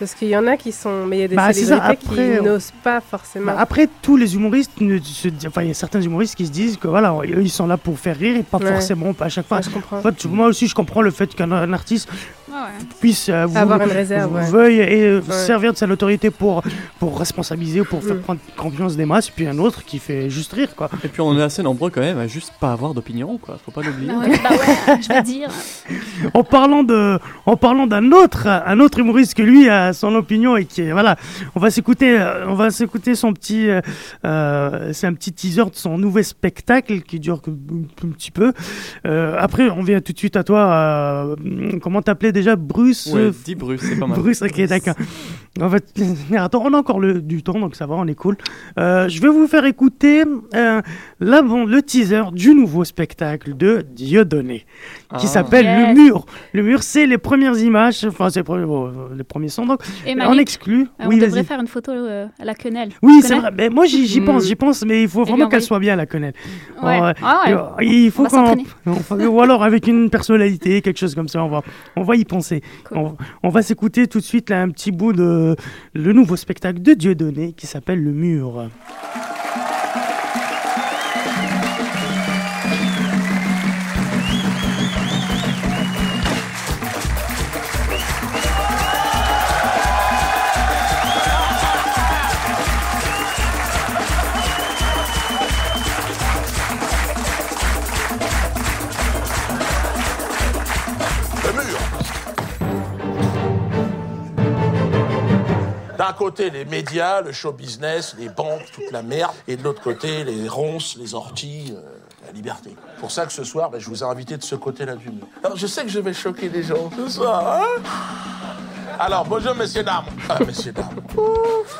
Parce qu'il y en a qui sont, mais il y a des Bah, ça, après, qui n'osent pas forcément. Bah, après, tous les humoristes, ne se disent- enfin, il y a certains humoristes qui se disent que voilà, ils sont là pour faire rire et pas Ouais. forcément à chaque fois. Ouais, je comprends. En fait, moi aussi, je comprends le fait qu'un un artiste. Puisse euh, Avoir une réserve, ouais. veuille et, euh, Ouais. servir de sa notoriété pour, pour responsabiliser ou pour faire Mm. prendre confiance des masses, puis un autre qui fait juste rire, quoi. Et puis on est assez nombreux quand même à juste pas avoir d'opinion, quoi. Faut pas l'oublier. Bah ouais, bah ouais, je vais dire. En parlant de, en parlant d'un autre, un autre humoriste que lui a son opinion et qui est, voilà, on va s'écouter, euh, on va s'écouter son petit, euh, c'est un petit teaser de son nouveau spectacle qui dure un petit peu. Euh, après, on vient tout de suite à toi. euh, comment t'appelais déjà, Bruce? Ouais, dis Bruce, c'est pas mal. Bruce, ok, d'accord. En fait, attends, on a encore le, du temps, donc ça va, on est cool. Euh, je vais vous faire écouter euh, là, bon, le teaser du nouveau spectacle de Dieudonné, qui Ah. s'appelle Yes. Le Mur. Le Mur, c'est les premières images, enfin, c'est les premiers, bon, euh, les premiers sons, donc Et on Malik, exclut. euh, oui, on devrait faire une photo euh, à la quenelle. Oui, c'est vrai. Mais moi, j'y Mm. pense, j'y pense, mais il faut lui vraiment qu'elle soit bien, la quenelle. Ouais. Ouais. Ah ouais. Euh, Il faut On qu'on. Ou alors avec une personnalité, quelque chose comme ça, on va, on va y penser. Cool. On, on va s'écouter tout de suite là, un petit bout de le nouveau spectacle de Dieudonné qui s'appelle Le Mur. Côté, les médias, le show business, les banques, toute la merde. Et de l'autre côté, les ronces, les orties, euh, la liberté. Pour ça que ce soir, ben, je vous ai invité de ce côté-là du mur. Alors, je sais que je vais choquer les gens ce soir, hein alors, bonjour, messieurs, dames. Ah, messieurs, dames.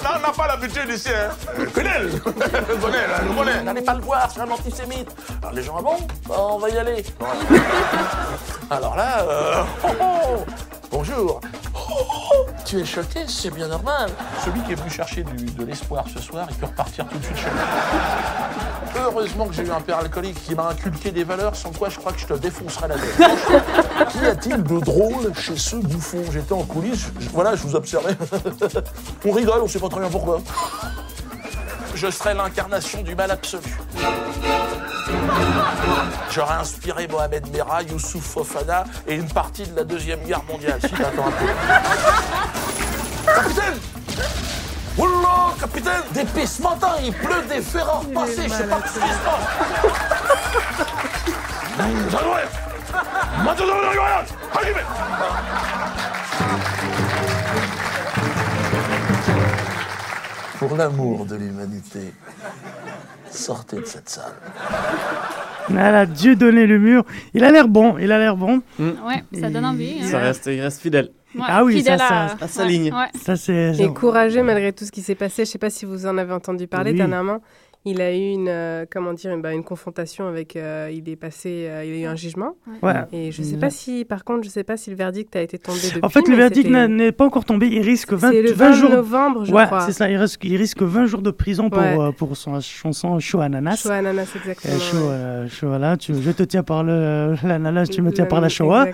Là, on n'a pas l'habitude ici, hein. Euh, Connais, je connais, là, je connais. N'allez pas le voir, c'est un antisémite. Alors, les gens, ah bon? Bah, On va y aller. Alors là, euh, oh, oh, bonjour. Tu es choqué, c'est bien normal. Celui qui est venu chercher du- de l'espoir ce soir, il peut repartir tout de suite chez lui. Heureusement que j'ai eu un père alcoolique qui m'a inculqué des valeurs sans quoi je crois que je te défoncerais la gueule. Qu'y a-t-il de drôle chez ce bouffon? J'étais en coulisses, je- voilà, je vous observais. on rigole, on sait pas très bien pourquoi. Je serais l'incarnation du mal absolu. J'aurais inspiré Mohamed Merah, Youssouf Fofana et une partie de la Deuxième Guerre mondiale, si t'attends un peu. Capitaine Oula, capitaine Des ce matin, il pleut des fers à repasser, je sais pas ce qui se passe. J'adore Maintenant, pour l'amour de l'humanité, sortez de cette salle. Voilà, Dieu donné le mur. Il a l'air bon, il a l'air bon. Ouais, ça donne envie. hein. Ça reste, il reste fidèle. Ouais, Ah oui, ça, ça, à, sa ligne. ouais. Ça, c'est. Et courageux malgré tout ce qui s'est passé. Je sais pas si vous en avez entendu parler Oui. dernièrement. Il a eu une, euh, comment dire, une, bah, une confrontation avec. euh, il est passé, euh, il a eu un jugement. Ouais. Et je sais Ouais. pas si, par contre, je sais pas si le verdict a été tombé depuis. En fait, le verdict n'est pas encore tombé. Il risque 20, C'est le 20 20 jours. novembre, je ouais, crois. c'est ça. Il risque, il risque 20 jours de prison pour, Ouais. euh, pour son chanson Chaud Ananas. Chaud ananas, Euh, exactement. chaud, ouais. euh, chaud, voilà, tu, je te tiens par le l'ananas, tu me tiens par la Shoah.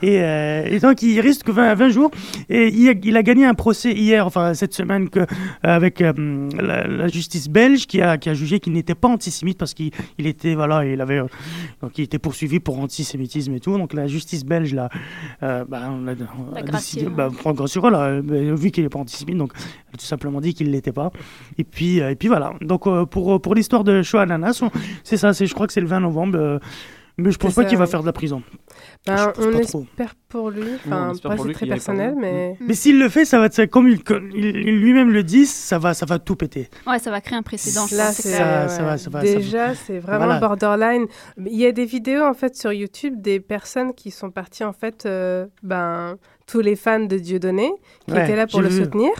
Et, euh, et donc, il risque 20, 20 jours. Et il a, il a gagné un procès hier, enfin cette semaine, que, euh, avec euh, la, la justice belge qui a, qui a jugé qu'il n'était pas antisémite parce qu'il il était, voilà, il avait, euh, donc il était poursuivi pour antisémitisme et tout. Donc la justice belge l'a, euh, bah, on l'a- on a décidé, bah, euh, vu qu'il n'est pas antisémite, donc elle a tout simplement dit qu'il ne l'était pas. Et puis, euh, et puis voilà. Donc euh, pour, pour l'histoire de Shoah Ananas, c'est ça, c'est, je crois que c'est le 20 novembre. mais je pense pas qu'il va faire de la prison. Ben, pense on espère pour lui. Enfin, c'est très personnel, mais. Mais s'il le fait, ça va être comme il, il- lui-même le dit, ça va, ça va tout péter. Ouais, ça va créer un précédent. Là, c'est ça, ouais. ça va, ça va, ça. Déjà, c'est vraiment Voilà. borderline. Il y a des vidéos en fait sur YouTube des personnes qui sont parties en fait, euh, ben tous les fans de Dieudonné qui Ouais, étaient là pour le vu. soutenir.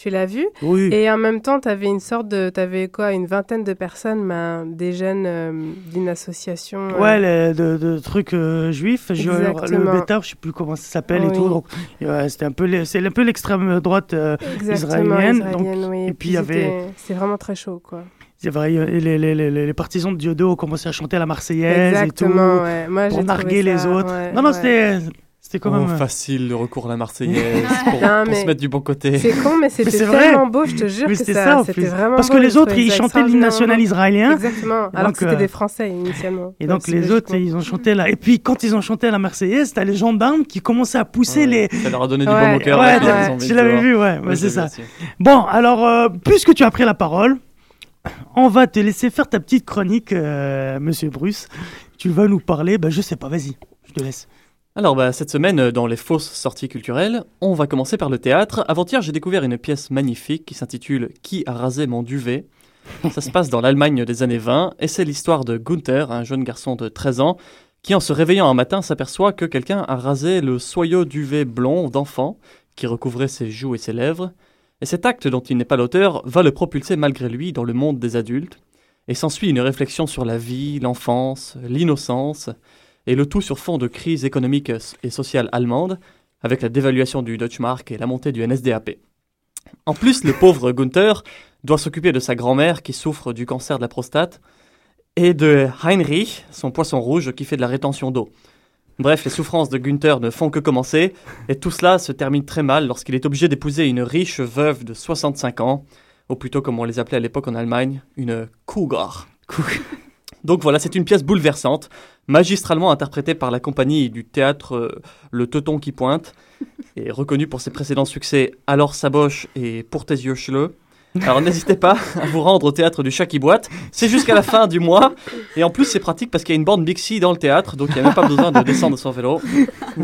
Tu l'as vu Oui. Et en même temps, tu avais une sorte de, tu avais quoi, une vingtaine de personnes, ben, des jeunes euh, d'une association. euh, Ouais, les, de, de trucs euh, juifs, je- le Exactement. bêta, je sais plus comment ça s'appelle et tout. Donc, ouais, c'était un peu, les- c'est un peu l'extrême droite exactement, israélienne. israélienne, donc, oui. et puis il y avait- C'est vraiment très chaud, quoi. vrai, les, les, les, les partisans de Diodo ont commencé à chanter la Marseillaise Exactement, et ouais. Moi, tout, j'ai pour narguer les autres. ouais, non, non, ouais. c'était, c'était quand Oh, même. euh, facile le recours à la Marseillaise pour, Non, pour mais se mettre du bon côté. C'est con, mais c'était c'est vrai. tellement beau, je te jure Mais que c'était ça, c'était vraiment Parce beau, que les autres, ils chantaient l'hymne national israélien. Exactement, alors donc, que c'était euh, des Français initialement. Et donc les autres, ils ont chanté là. Et puis quand ils ont chanté la Marseillaise, t'as les gendarmes qui commençaient à pousser les. Ça leur a donné du Ouais, baume au cœur. Ouais, tu l'avais vu, ouais, c'est ça. Bon, alors, euh, puisque tu as pris la parole, on va te laisser faire ta petite chronique, Monsieur Bruce. Tu vas nous parler, bah, je sais pas, vas-y, je te laisse. Alors, bah, cette semaine, euh, dans les fausses sorties culturelles, on va commencer par le théâtre. Avant-hier, j'ai découvert une pièce magnifique qui s'intitule Qui a rasé mon duvet? Ça se passe dans l'Allemagne des années 20 et c'est l'histoire de Gunther, un jeune garçon de 13 ans, qui en se réveillant un matin s'aperçoit que quelqu'un a rasé le soyeux duvet blond d'enfant qui recouvrait ses joues et ses lèvres. Et cet acte dont il n'est pas l'auteur va le propulser malgré lui dans le monde des adultes. Et s'ensuit une réflexion sur la vie, l'enfance, l'innocence, et le tout sur fond de crise économique et sociale allemande, avec la dévaluation du Deutschmark et la montée du NSDAP. En plus, le pauvre Gunther doit s'occuper de sa grand-mère qui souffre du cancer de la prostate, et de Heinrich, son poisson rouge qui fait de la rétention d'eau. Bref, les souffrances de Gunther ne font que commencer, et tout cela se termine très mal lorsqu'il est obligé d'épouser une riche veuve de 65 ans, ou plutôt comme on les appelait à l'époque en Allemagne, une Cougar. Donc voilà, c'est une pièce bouleversante, magistralement interprétée par la compagnie du théâtre euh, Le Teuton qui pointe, et reconnue pour ses précédents succès Alors Saboche et Pour tes yeux cheleux. Alors n'hésitez pas à vous rendre au théâtre du chat qui boite, c'est jusqu'à la fin du mois, et en plus c'est pratique parce qu'il y a une bande Bixi dans le théâtre, donc il n'y a même pas besoin de descendre de son vélo.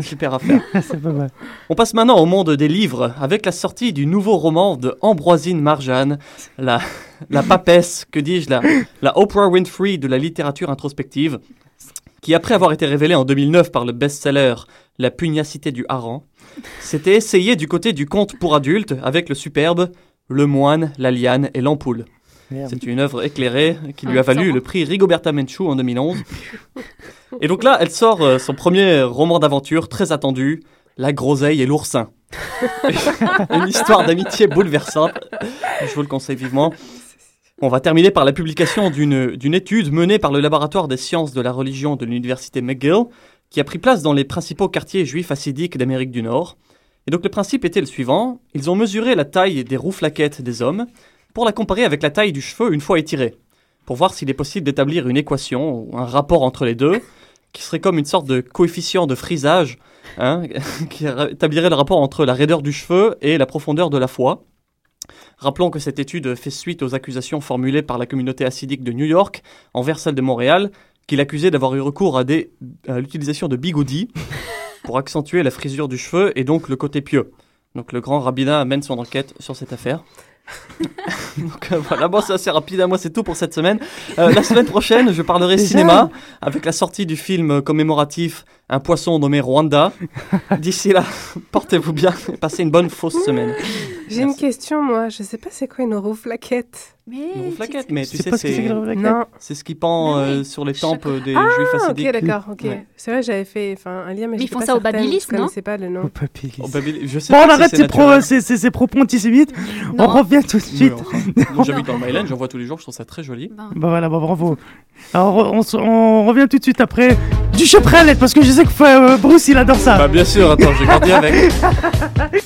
Super affaire. c'est pas mal. On passe maintenant au monde des livres avec la sortie du nouveau roman de Ambroisine Marjane, la, la papesse, que dis-je, la, la Oprah Winfrey de la littérature introspective, qui après avoir été révélée en 2009 par le best-seller La pugnacité du hareng, s'était essayé du côté du conte pour adultes avec le superbe Le moine, la liane et l'ampoule. C'est une œuvre éclairée qui lui Ah, a valu sûrement. le prix Rigoberta Menchú en 2011. Et donc là, elle sort euh, son premier roman d'aventure très attendu, La groseille et l'oursin. une histoire d'amitié bouleversante. Je vous le conseille vivement. On va terminer par la publication d'une étude menée par le laboratoire des sciences de la religion de l'université McGill, qui a pris place dans les principaux quartiers juifs hassidiques d'Amérique du Nord. Et donc le principe était le suivant ils ont mesuré la taille des rouflaquettes des hommes pour la comparer avec la taille du cheveu une fois étiré, pour voir s'il est possible d'établir une équation ou un rapport entre les deux, qui serait comme une sorte de coefficient de frisage, hein, qui établirait le rapport entre la raideur du cheveu et la profondeur de la foi. Rappelons que cette étude fait suite aux accusations formulées par la communauté acidique de New York envers celle de Montréal, qui l'accusait d'avoir eu recours à, des- à l'utilisation de bigoudis pour accentuer la frisure du cheveu et donc le côté pieux. Donc le grand rabbinat amène son enquête sur cette affaire. Donc euh, voilà, bon, c'est assez rapide. à Moi, c'est tout pour cette semaine. Euh, la semaine prochaine, je parlerai Déjà cinéma avec la sortie du film commémoratif Un poisson nommé Rwanda. D'ici là, portez-vous bien et passez une bonne fausse semaine. J'ai une question, moi. Je sais pas c'est quoi une rouflaquette. Mais Une tu flaquette, sais- mais tu sais sais, pas ce que c'est que c'est la plaquette Non. c'est ce qui pend euh, sur les tempes des Ah, juifs ok, assidiques. d'accord, ok. Ouais. C'est vrai, j'avais fait enfin, un lien, mais Mais ils font pas ça au Babilis, Je non connaissais pas le nom. Je sais Bon, on pas arrête c'est ces, pro- naturel. ces, ces- ces propos antisémites. On revient tout de suite. j'habite dans Myland, j'en vois tous les jours, je trouve ça très joli. Ben, Bah voilà, bravo. Alors on, revient tout de suite après du cheprelette parce que je sais que euh, Bruce il adore ça. Bah bien sûr, attends, j'ai grandi avec.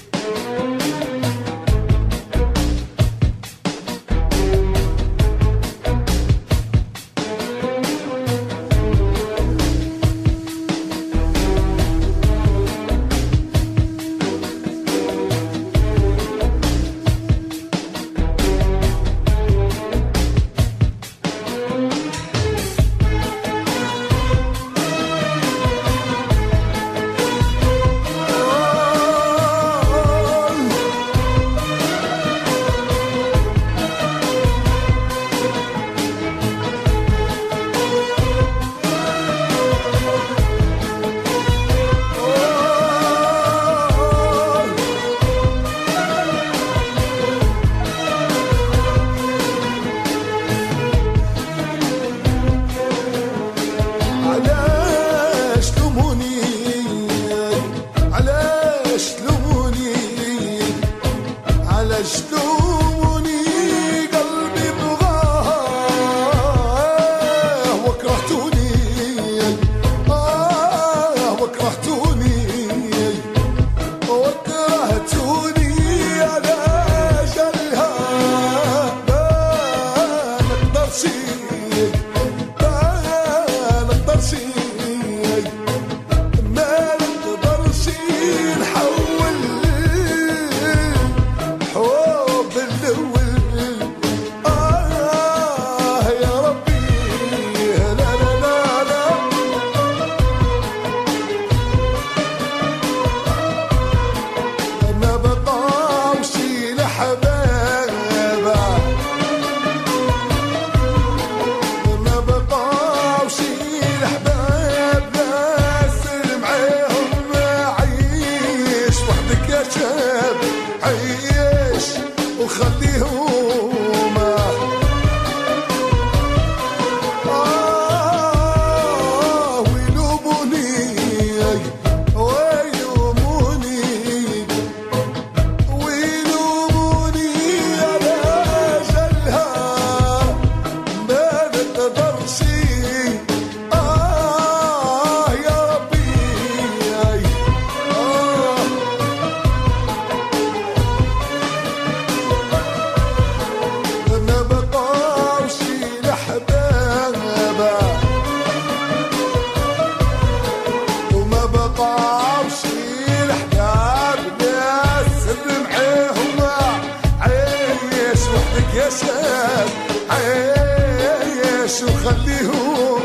يا شاب عايش وخليهم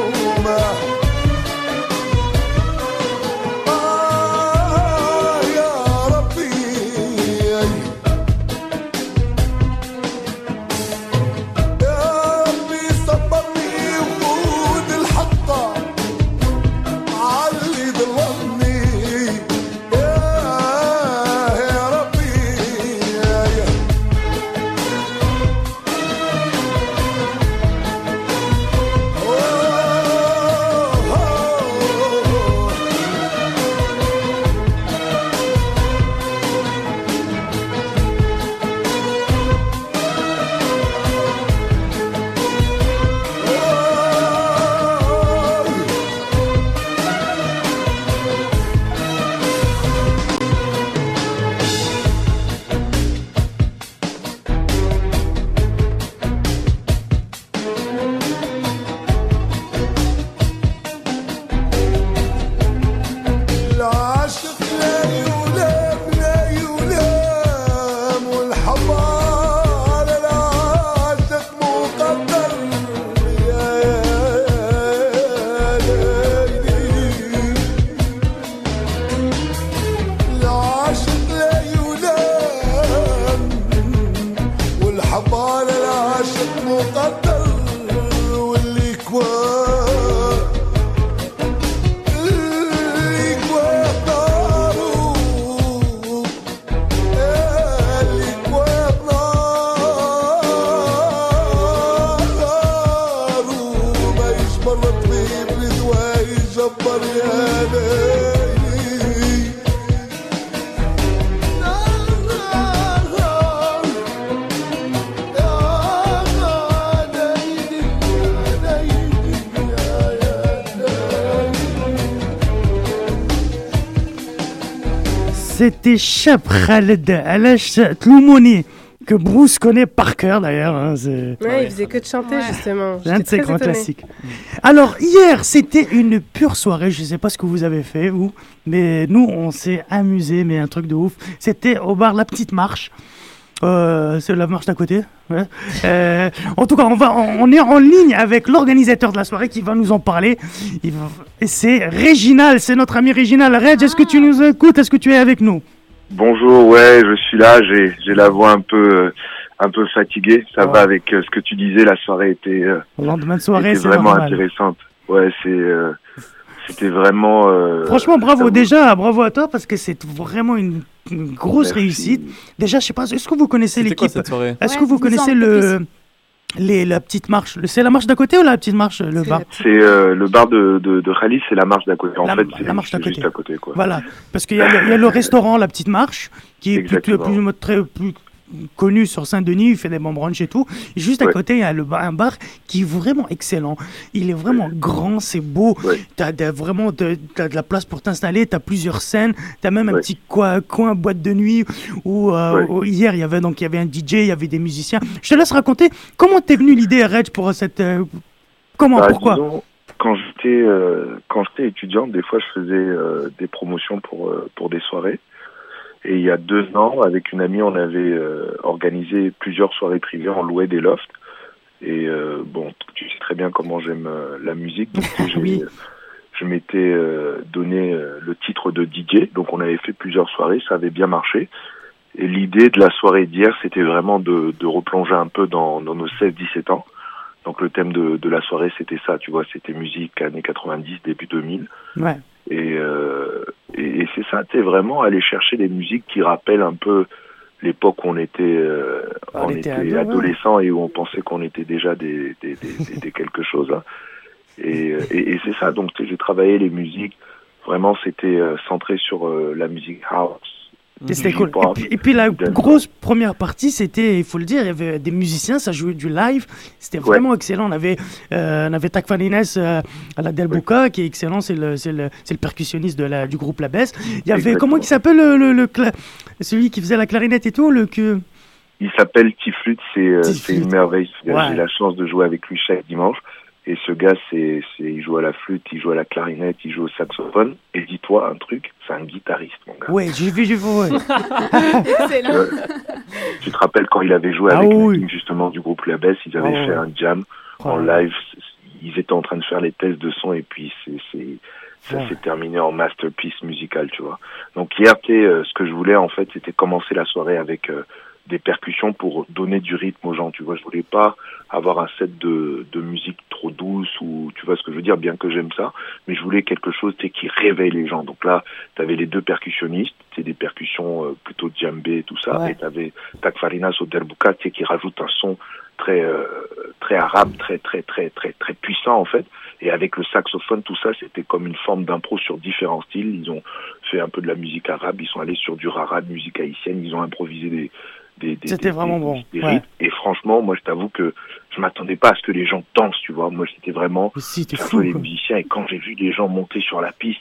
سيتي شاب خالد علاش تلوموني que Bruce connaît par cœur d'ailleurs. hein, Ouais, il faisait que de chanter, justement. c'est un de ses grands étonnée. classiques. Alors, hier, c'était une pure soirée. Je sais pas ce que vous avez fait, vous, mais nous, on s'est amusé, mais un truc de ouf. C'était au bar La Petite Marche. Euh, c'est la marche d'à côté. ouais. Euh, en tout cas, on, va, on est en ligne avec l'organisateur de la soirée qui va nous en parler. Va- et c'est Réginal, c'est notre ami Réginal. Reg, est-ce que tu nous écoutes? Est-ce que tu es avec nous? Bonjour, ouais, je suis là, j'ai j'ai la voix un peu euh, un peu fatiguée. Ça va avec euh, ce que tu disais, la soirée était, euh, Au lendemain de soirée, était c'est vraiment normal. intéressante. Ouais, c'est euh, c'était vraiment euh, Franchement, bravo déjà, bravo à toi parce que c'est vraiment une, une grosse Merci. réussite. Déjà, je sais pas, est-ce que vous connaissez C'était quoi l'équipe? cette soirée? Est-ce Ouais, que vous connaissez le les, la petite marche C'est la marche d'à côté ou la petite marche le bar? C'est euh, le bar de de, c'est la marche d'à côté. En La- fait, c'est la marche d'à c'est juste côté. à côté, quoi. Voilà, parce qu'il y, a le- il y a le restaurant La Petite Marche qui est Exactement. plus, très plus connu sur Saint-Denis, il fait des bons brunchs et tout. Juste à Ouais. côté, il y a le bar, un bar qui est vraiment excellent. Il est vraiment grand, c'est beau. Ouais. T'as as vraiment de, t'as de la place pour t'installer, t'as plusieurs scènes, t'as même un petit coin, coin boîte de nuit où, euh, où hier il y avait donc il y avait un DJ, il y avait des musiciens. Je te laisse raconter comment t'es venu l'idée, Reg, pour cette euh, comment, Bah, pourquoi? disons, quand j'étais euh, quand j'étais étudiant, des fois je faisais euh, des promotions pour pour des soirées. Et il y a deux ans, avec une amie, on avait euh, organisé plusieurs soirées privées, on louait des lofts. Et euh, bon, tu sais très bien comment j'aime euh, la musique, donc j'ai- Oui. je m'étais donné le titre de DJ. Donc on avait fait plusieurs soirées, ça avait bien marché. Et l'idée de la soirée d'hier, c'était vraiment de, de replonger un peu dans, dans nos 16-17 ans. Donc le thème de, de la soirée, c'était ça, tu vois, c'était musique années 90, début 2000. Ouais. Et, euh, et, et c'est ça, tu vraiment aller chercher des musiques qui rappellent un peu l'époque où on était, euh, On on était était ado, ouais. adolescent et où on pensait qu'on était déjà des, des, des, des- quelque chose. hein. Et, euh, et, et c'est ça, donc j'ai travaillé les musiques, vraiment c'était euh, centré sur euh, la musique house. Et c'était du cool. Et hip-hop, puis, et puis la grosse première partie, c'était, il faut le dire, il y avait des musiciens, ça jouait du live. C'était Ouais. vraiment excellent. On avait, euh, on avait Tak Fanines euh, à la Delboca, qui est excellent, c'est le, le, le percussionniste de la, du groupe La Baisse. Il y avait, Exactement. comment il s'appelle le, le, celui qui faisait la clarinette et tout, le que. Il s'appelle Tiflut, c'est euh, c'est une merveille. Ouais. J'ai la chance de jouer avec lui chaque dimanche. Et ce gars, c'est, c'est, il joue à la flûte, il joue à la clarinette, il joue au saxophone. Et dis-toi un truc, c'est un guitariste, mon gars. Ouais, j'ai vu, j'ai vu, ouais. Excellent. Tu te rappelles quand il avait joué Ah avec oui. justement du groupe La Baisse, ils avaient ouais. fait un jam en live. Ils étaient en train de faire les tests de son et puis c'est, c'est, ça Ouais. s'est terminé en masterpiece musical, tu vois. Donc hier, tu sais, euh, ce que je voulais en fait, c'était commencer la soirée avec euh, des percussions pour donner du rythme aux gens, tu vois. Je voulais pas avoir un set de, de musique trop douce ou tu vois ce que je veux dire, bien que j'aime ça, mais je voulais quelque chose tu sais, qui réveille les gens. Donc là, tu avais les deux percussionnistes, c'est des percussions euh, plutôt djembé et tout ça, Ouais. et tu avais Takfarinas au derbuka, tu sais, qui rajoute un son très euh, très arabe, très très très très très puissant en fait. Et avec le saxophone, tout ça, c'était comme une forme d'impro sur différents styles. Ils ont fait un peu de la musique arabe, ils sont allés sur du rara, de musique haïtienne, ils ont improvisé des des, des- C'était vraiment bon, ouais. Et franchement, moi, je t'avoue que je m'attendais pas à ce que les gens dansent, tu vois. Moi, c'était vraiment Si, fou. les musiciens. Et quand j'ai vu les gens monter sur la piste,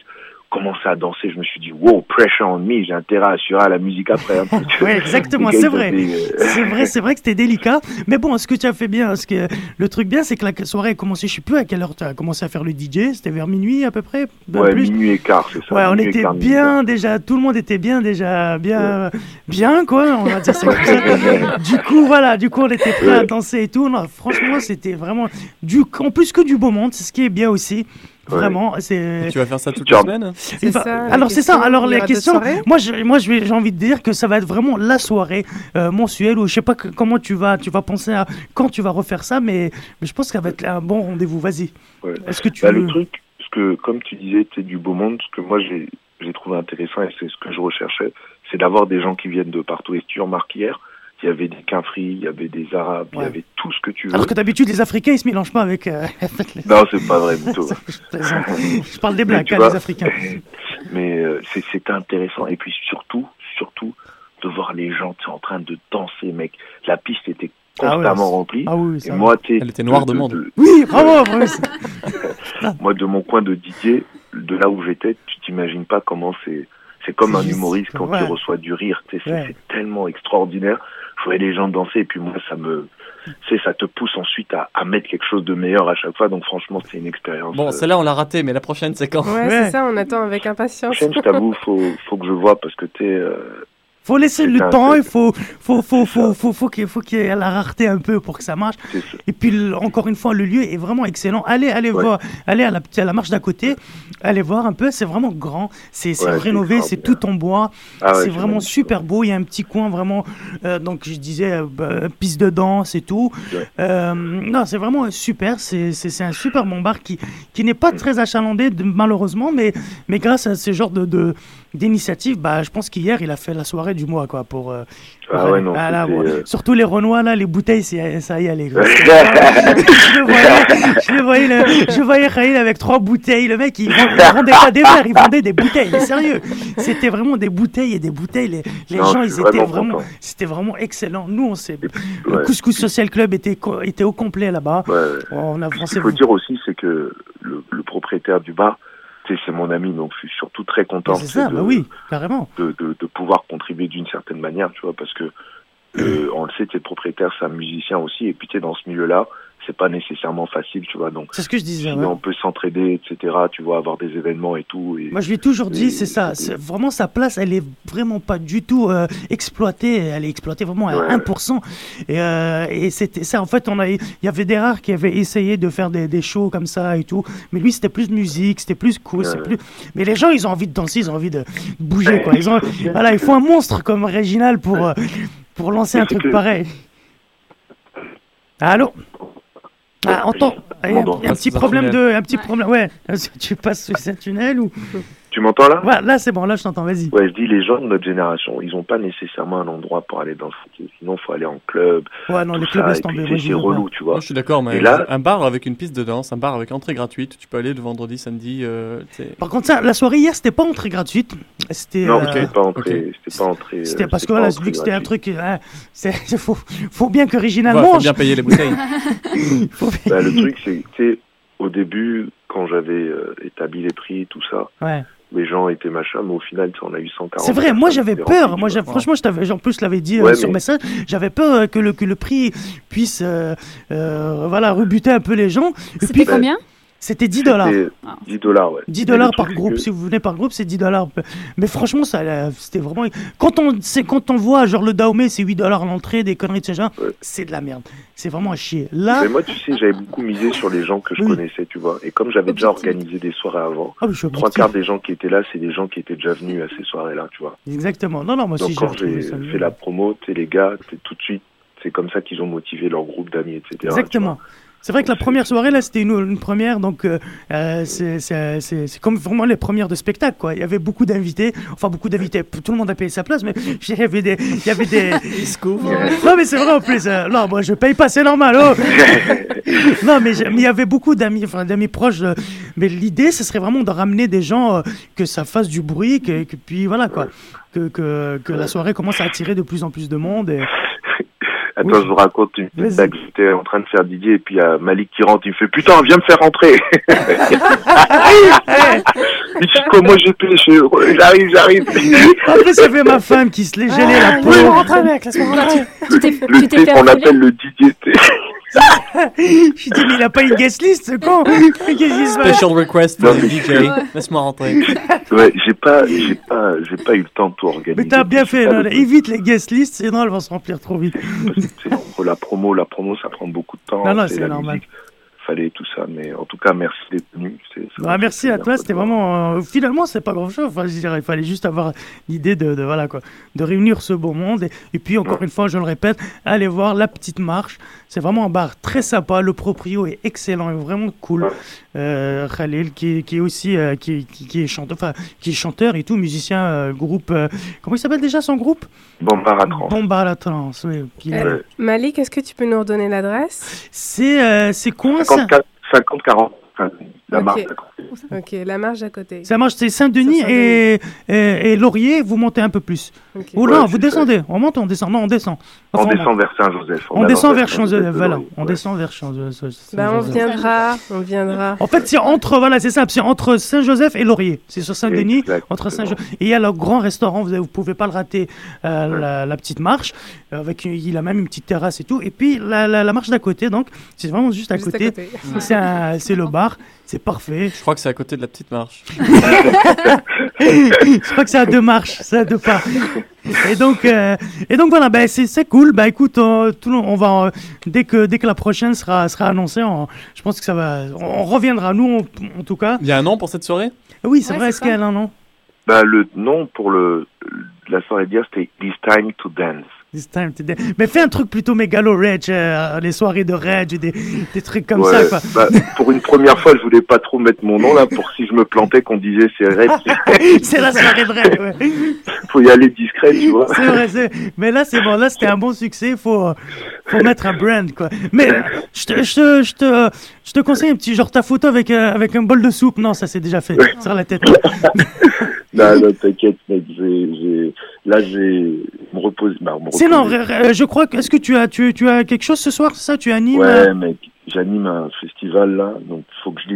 commencer à danser, je me suis dit, wow, pressure on me, j'ai intérêt à assurer à la musique après. hein, parce que Ouais, exactement, gars, c'est vrai. euh, C'est vrai, c'est vrai que c'était délicat. Mais bon, ce que tu as fait bien, ce que, le truc bien, c'est que la soirée a commencé, je sais plus à quelle heure tu as commencé à faire le DJ, c'était vers minuit à peu près un ouais, plus. minuit et quart, c'est ça. Ouais, on était quart, bien déjà, tout le monde était bien déjà, bien, bien quoi, on va dire ça comme ça. Du coup, voilà, du coup, on était prêts à danser et tout. Non, franchement, c'était vraiment du, en plus que du beau monde, c'est ce qui est bien aussi. Ouais. Vraiment, c'est. Tu vas faire ça toute Tu la as- semaine C'est Enfin, ça, la alors c'est ça. Alors la question, moi, je, moi, j'ai envie de dire que ça va être vraiment la soirée euh, mensuelle ou je sais pas que- comment tu vas, tu vas penser à quand tu vas refaire ça, mais, mais je pense que ça va être un bon rendez-vous. Vas-y. Ouais. Est-ce que tu Bah, veux le truc, ce que, comme tu disais, c'est du beau monde, ce que moi j'ai j'ai trouvé intéressant et c'est ce que je recherchais, c'est d'avoir des gens qui viennent de partout. Et si tu remarques hier, il y avait des quinfris, il y avait des arabes, il y avait tout ce que tu veux. Alors que d'habitude, les Africains, ils se mélangent pas avec. euh, les- Non, c'est pas vrai tout. je, parle des blacks, tu hein, vois, les Africains. Mais euh, c'est- intéressant. Et puis surtout, surtout, de voir les gens en train de danser, mec. La piste était Ah ouais, constamment remplie. Ah oui, Et moi, Elle était noire de monde. Oui, bravo, bravo. Moi, de mon coin de DJ, de là où j'étais, tu t'imagines pas comment c'est. C'est comme un humoriste quand ouais. il reçoit du rire. Ouais. c'est tellement extraordinaire. Je voyais les gens danser et puis moi, ça me, tu sais, ça te pousse ensuite à, à mettre quelque chose de meilleur à chaque fois. Donc franchement, c'est une expérience. Bon, euh, celle-là, on l'a raté, mais la prochaine, c'est quand? Ouais, Ouais. c'est ça, on attend avec impatience. prochaine, je t'avoue, faut, faut que je vois parce que tu euh, Faut laisser le temps, il faut, faut, faut, faut, qu'il y ait la rareté un peu pour que ça marche. Et puis, encore une fois, le lieu est vraiment excellent. Allez, allez voir, allez à la, à la marche d'à côté, allez voir un peu, c'est vraiment grand, c'est rénové, c'est tout en bois, Ah c'est vraiment super beau. Il y a un petit coin vraiment, euh, donc je disais, euh, bah, piste de danse et tout. Euh, non, c'est vraiment super, c'est un super bon bar qui, qui n'est pas Mm. très achalandé, malheureusement, mais, mais grâce à ce genre de. D'initiative, bah, je pense qu'hier il a fait la soirée du mois quoi pour. euh, pour Ah ouais, non, Ah, là, bon, Surtout les Renois là, les bouteilles, ça y allait. quoi. je le voyais, je le voyais, le- je voyais Khalil avec trois bouteilles. Le mec, il, il vendait pas des verres, il vendait des bouteilles. Sérieux, c'était vraiment des bouteilles et des bouteilles. Les, les Non, gens, ils étaient vraiment vraiment, c'était vraiment excellent. Nous, on s'est, le Ouais. Couscous Social Club était, était au complet là-bas. Ouais. On a Ce qu'il faut dire aussi, c'est que le, le propriétaire du bar, c'est mon ami, donc je suis surtout très content C'est tu sais, ça, de, bah oui, carrément. de, de, de pouvoir contribuer d'une certaine manière, tu vois, parce que euh, on le sait, tu es propriétaire, c'est un musicien aussi, et puis tu es dans ce milieu-là, c'est pas nécessairement facile, tu vois, donc C'est ce que je disais. si ouais. on peut s'entraider, etc., tu vois, avoir des événements et tout. Et, Moi, je lui ai toujours dit, c'est ça. c'est Vraiment, sa place, elle est vraiment pas du tout euh, exploitée. Elle est exploitée vraiment à Ouais. 1%. Et, euh, et c'était ça. En fait, on a, il y avait des rares qui avaient essayé de faire des, des shows comme ça et tout. Mais lui, c'était plus musique, c'était plus cool. Ouais. plus... Mais les gens, ils ont envie de danser, ils ont envie de bouger, quoi. Ils ont, voilà, il faut un monstre comme Réginal pour, euh, pour lancer un truc que- pareil. Allô? Ah, entends, il y a un, un petit problème de, un petit Ouais. problème, ouais. Tu passes sous un tunnel ou Tu m'entends là Ouais, là c'est bon, là je t'entends, vas-y. Ouais, je dis les gens de notre génération, ils ont pas nécessairement un endroit pour aller danser. Sinon, faut aller en club. Ouais, non, tout les clubs ça, et puis, c'est relou, tu vois. Moi, je suis d'accord, mais Et là- un bar avec une piste de danse, un bar avec entrée gratuite, tu peux aller le vendredi, samedi. euh. Par contre, ça, la soirée hier, c'était pas entrée gratuite. C'était. Non, euh, c'était pas entré. ok. C'était pas entré. C'était euh, parce que voilà, entrée vu que c'était un truc, hein, c'est, c'est- faut, faut bien que Ouais, faut bien payer les bouteilles. Bah, le truc, c'est que, tu sais, au début, quand j'avais euh, établi les prix, tout ça, Ouais. Les gens étaient machin, mais au final, on a eu 140. C'est vrai, moi j'avais peur. Moi, franchement, je t'avais, en plus, je l'avais dit euh, Ouais, sur mais- message. J'avais peur euh, que le que le prix puisse, euh, euh, voilà, rebuter un peu les gens. C'était puis, combien? C'était 10 dollars. C'était Ah. 10 dollars, ouais. 10 Mais dollars par groupe. que- Si vous venez par groupe, c'est 10 dollars. Mais franchement, ça, c'était vraiment. Quand on, c'est quand on voit genre le Dahomey, c'est 8 dollars l'entrée, des conneries de ce genre, Ouais. c'est de la merde. C'est vraiment à chier. Là, Mais moi, tu sais, j'avais beaucoup misé sur les gens que je Oui. connaissais, tu vois. Et comme j'avais déjà Objectif. organisé des soirées avant, ah, trois quarts des gens qui étaient là, c'est des gens qui étaient déjà venus à ces soirées-là, tu vois. Exactement. Non, non, moi Donc aussi, j'ai quand j'ai ça. fait la promo, tu sais, les gars, tout de suite, c'est comme ça qu'ils ont motivé leur groupe d'amis, etc. tu Exactement. C'est vrai que la première soirée, là, c'était une, une première, donc euh, euh, c'est- comme vraiment les premières de spectacle, quoi. Il y avait beaucoup d'invités, enfin beaucoup d'invités, tout le monde a payé sa place, mais il y avait des... Il y avait des... non, mais c'est vrai en plus, euh, non, moi je paye pas, c'est normal, oh Non, mais il y avait beaucoup d'amis, enfin d'amis proches, euh, mais l'idée, ce serait vraiment de ramener des gens, que ça fasse du bruit, que, que puis voilà, quoi. Que, que, que la soirée commence à attirer de plus en plus de monde. Et... Attends, Oui. je vous raconte une petite blague. J'étais en train de faire Didier et puis il y a Malik qui rentre. Il me fait Putain, viens me faire rentrer. il dit Comment j'ai pêché J'arrive, j'arrive. Après, ça fait ma femme qui se l'est gelée la peau. Laisse-moi rentrer, mec, laisse-moi rentrer. Tu t'es Le tu t'es thé fait qu'on affoler appelle le Didier. Je dis, mais il a pas une guest list, ce con Qu'est-ce qui se passe? Special request Non, for the mais- DJ. Laisse-moi rentrer. Ouais, j'ai pas, j'ai pas, j'ai pas eu le temps de tout organiser. Mais t'as bien fait, truc. évite les guest lists, sinon elles vont se remplir trop vite. C'est entre la promo, la promo, ça prend beaucoup de temps. Non, non, c'est normal. musique. Fallait tout ça. Mais en tout cas, merci d'être venu. Bah, m'a merci à toi, c'était vraiment. euh, finalement, c'est pas grand chose. Enfin, je dirais, il fallait juste avoir l'idée de, de- voilà, quoi, de réunir ce beau monde. Et, et puis, encore une fois, je le répète, allez voir La Petite Marche. C'est vraiment un bar très sympa. Le proprio est excellent et vraiment cool. Euh, Khalil, qui, qui est aussi euh, qui, qui, qui est chanteur, enfin, qui est chanteur et tout, musicien, euh, groupe. euh, comment il s'appelle déjà son groupe? Bombard à trans. Bombard à la oui. Euh, Euh, Malik, est-ce que tu peux nous redonner l'adresse? C'est euh, c'est quoi ça 50, 50 40. Enfin, La Ok. marque. Ok, la marche à côté. Ça marche, c'est Saint-Denis et, et, et Laurier, vous montez un peu plus. Ok. Ou non, Ouais, vous ça. descendez. On monte, on descend. Non, on descend. On descend vers Saint-Joseph. On descend vers Saint-Joseph Voilà, on descend vers Champs-Élysées. Ben, on viendra, on viendra. En fait, c'est entre, voilà, c'est ça, c'est entre Saint-Joseph et Laurier. C'est sur Saint-Denis, entre Saint-Joseph. Et il y a le grand restaurant, vous, ne pouvez pas le rater, euh, la, la petite marche. euh, Avec, il a même une petite terrasse et tout. Et puis, la, la, la marche d'à côté, donc, c'est vraiment juste à Juste à côté. côté. C'est le bar, c'est parfait. Je crois que c'est à côté de la petite marche. Je crois que c'est à deux marches, c'est à deux pas. Et donc, euh, et donc voilà, ben c'est c'est cool. Bah écoute, on, tout le- on va euh, dès que dès que la prochaine sera sera annoncée, on- je pense que ça va, on, on reviendra nous on- en tout cas. Il y a un nom pour cette soirée? Oui, c'est Ouais, vrai. c'est Est-ce qu'il y a un nom? Bah, le nom pour le, la soirée d'hier, c'était This Time to Dance. This time today. Mais fais un truc plutôt mégalo rage, euh, les soirées de rage, des des trucs comme Ouais, ça quoi. bah, pour une première fois, je voulais pas trop mettre mon nom là pour si je me plantais qu'on disait c'est Red. c'est la soirée de rage. Ouais. Faut y aller discret, tu vois. C'est vrai, c'est- mais là c'est bon, là c'était un bon succès, faut, euh, faut mettre un brand quoi. Mais je te, je te, je conseille un petit genre ta photo avec, euh, avec un bol de soupe. Non, ça c'est déjà fait sur la tête. Non, non, t'inquiète, mec. j'ai- j'ai- Là, j'ai me repose. Bah, me Sinon, reposer. r- r- je crois que, est-ce que tu as, tu, tu as quelque chose ce soir, c'est ça Tu animes Ouais, euh, mec. J'anime un festival là, donc faut que je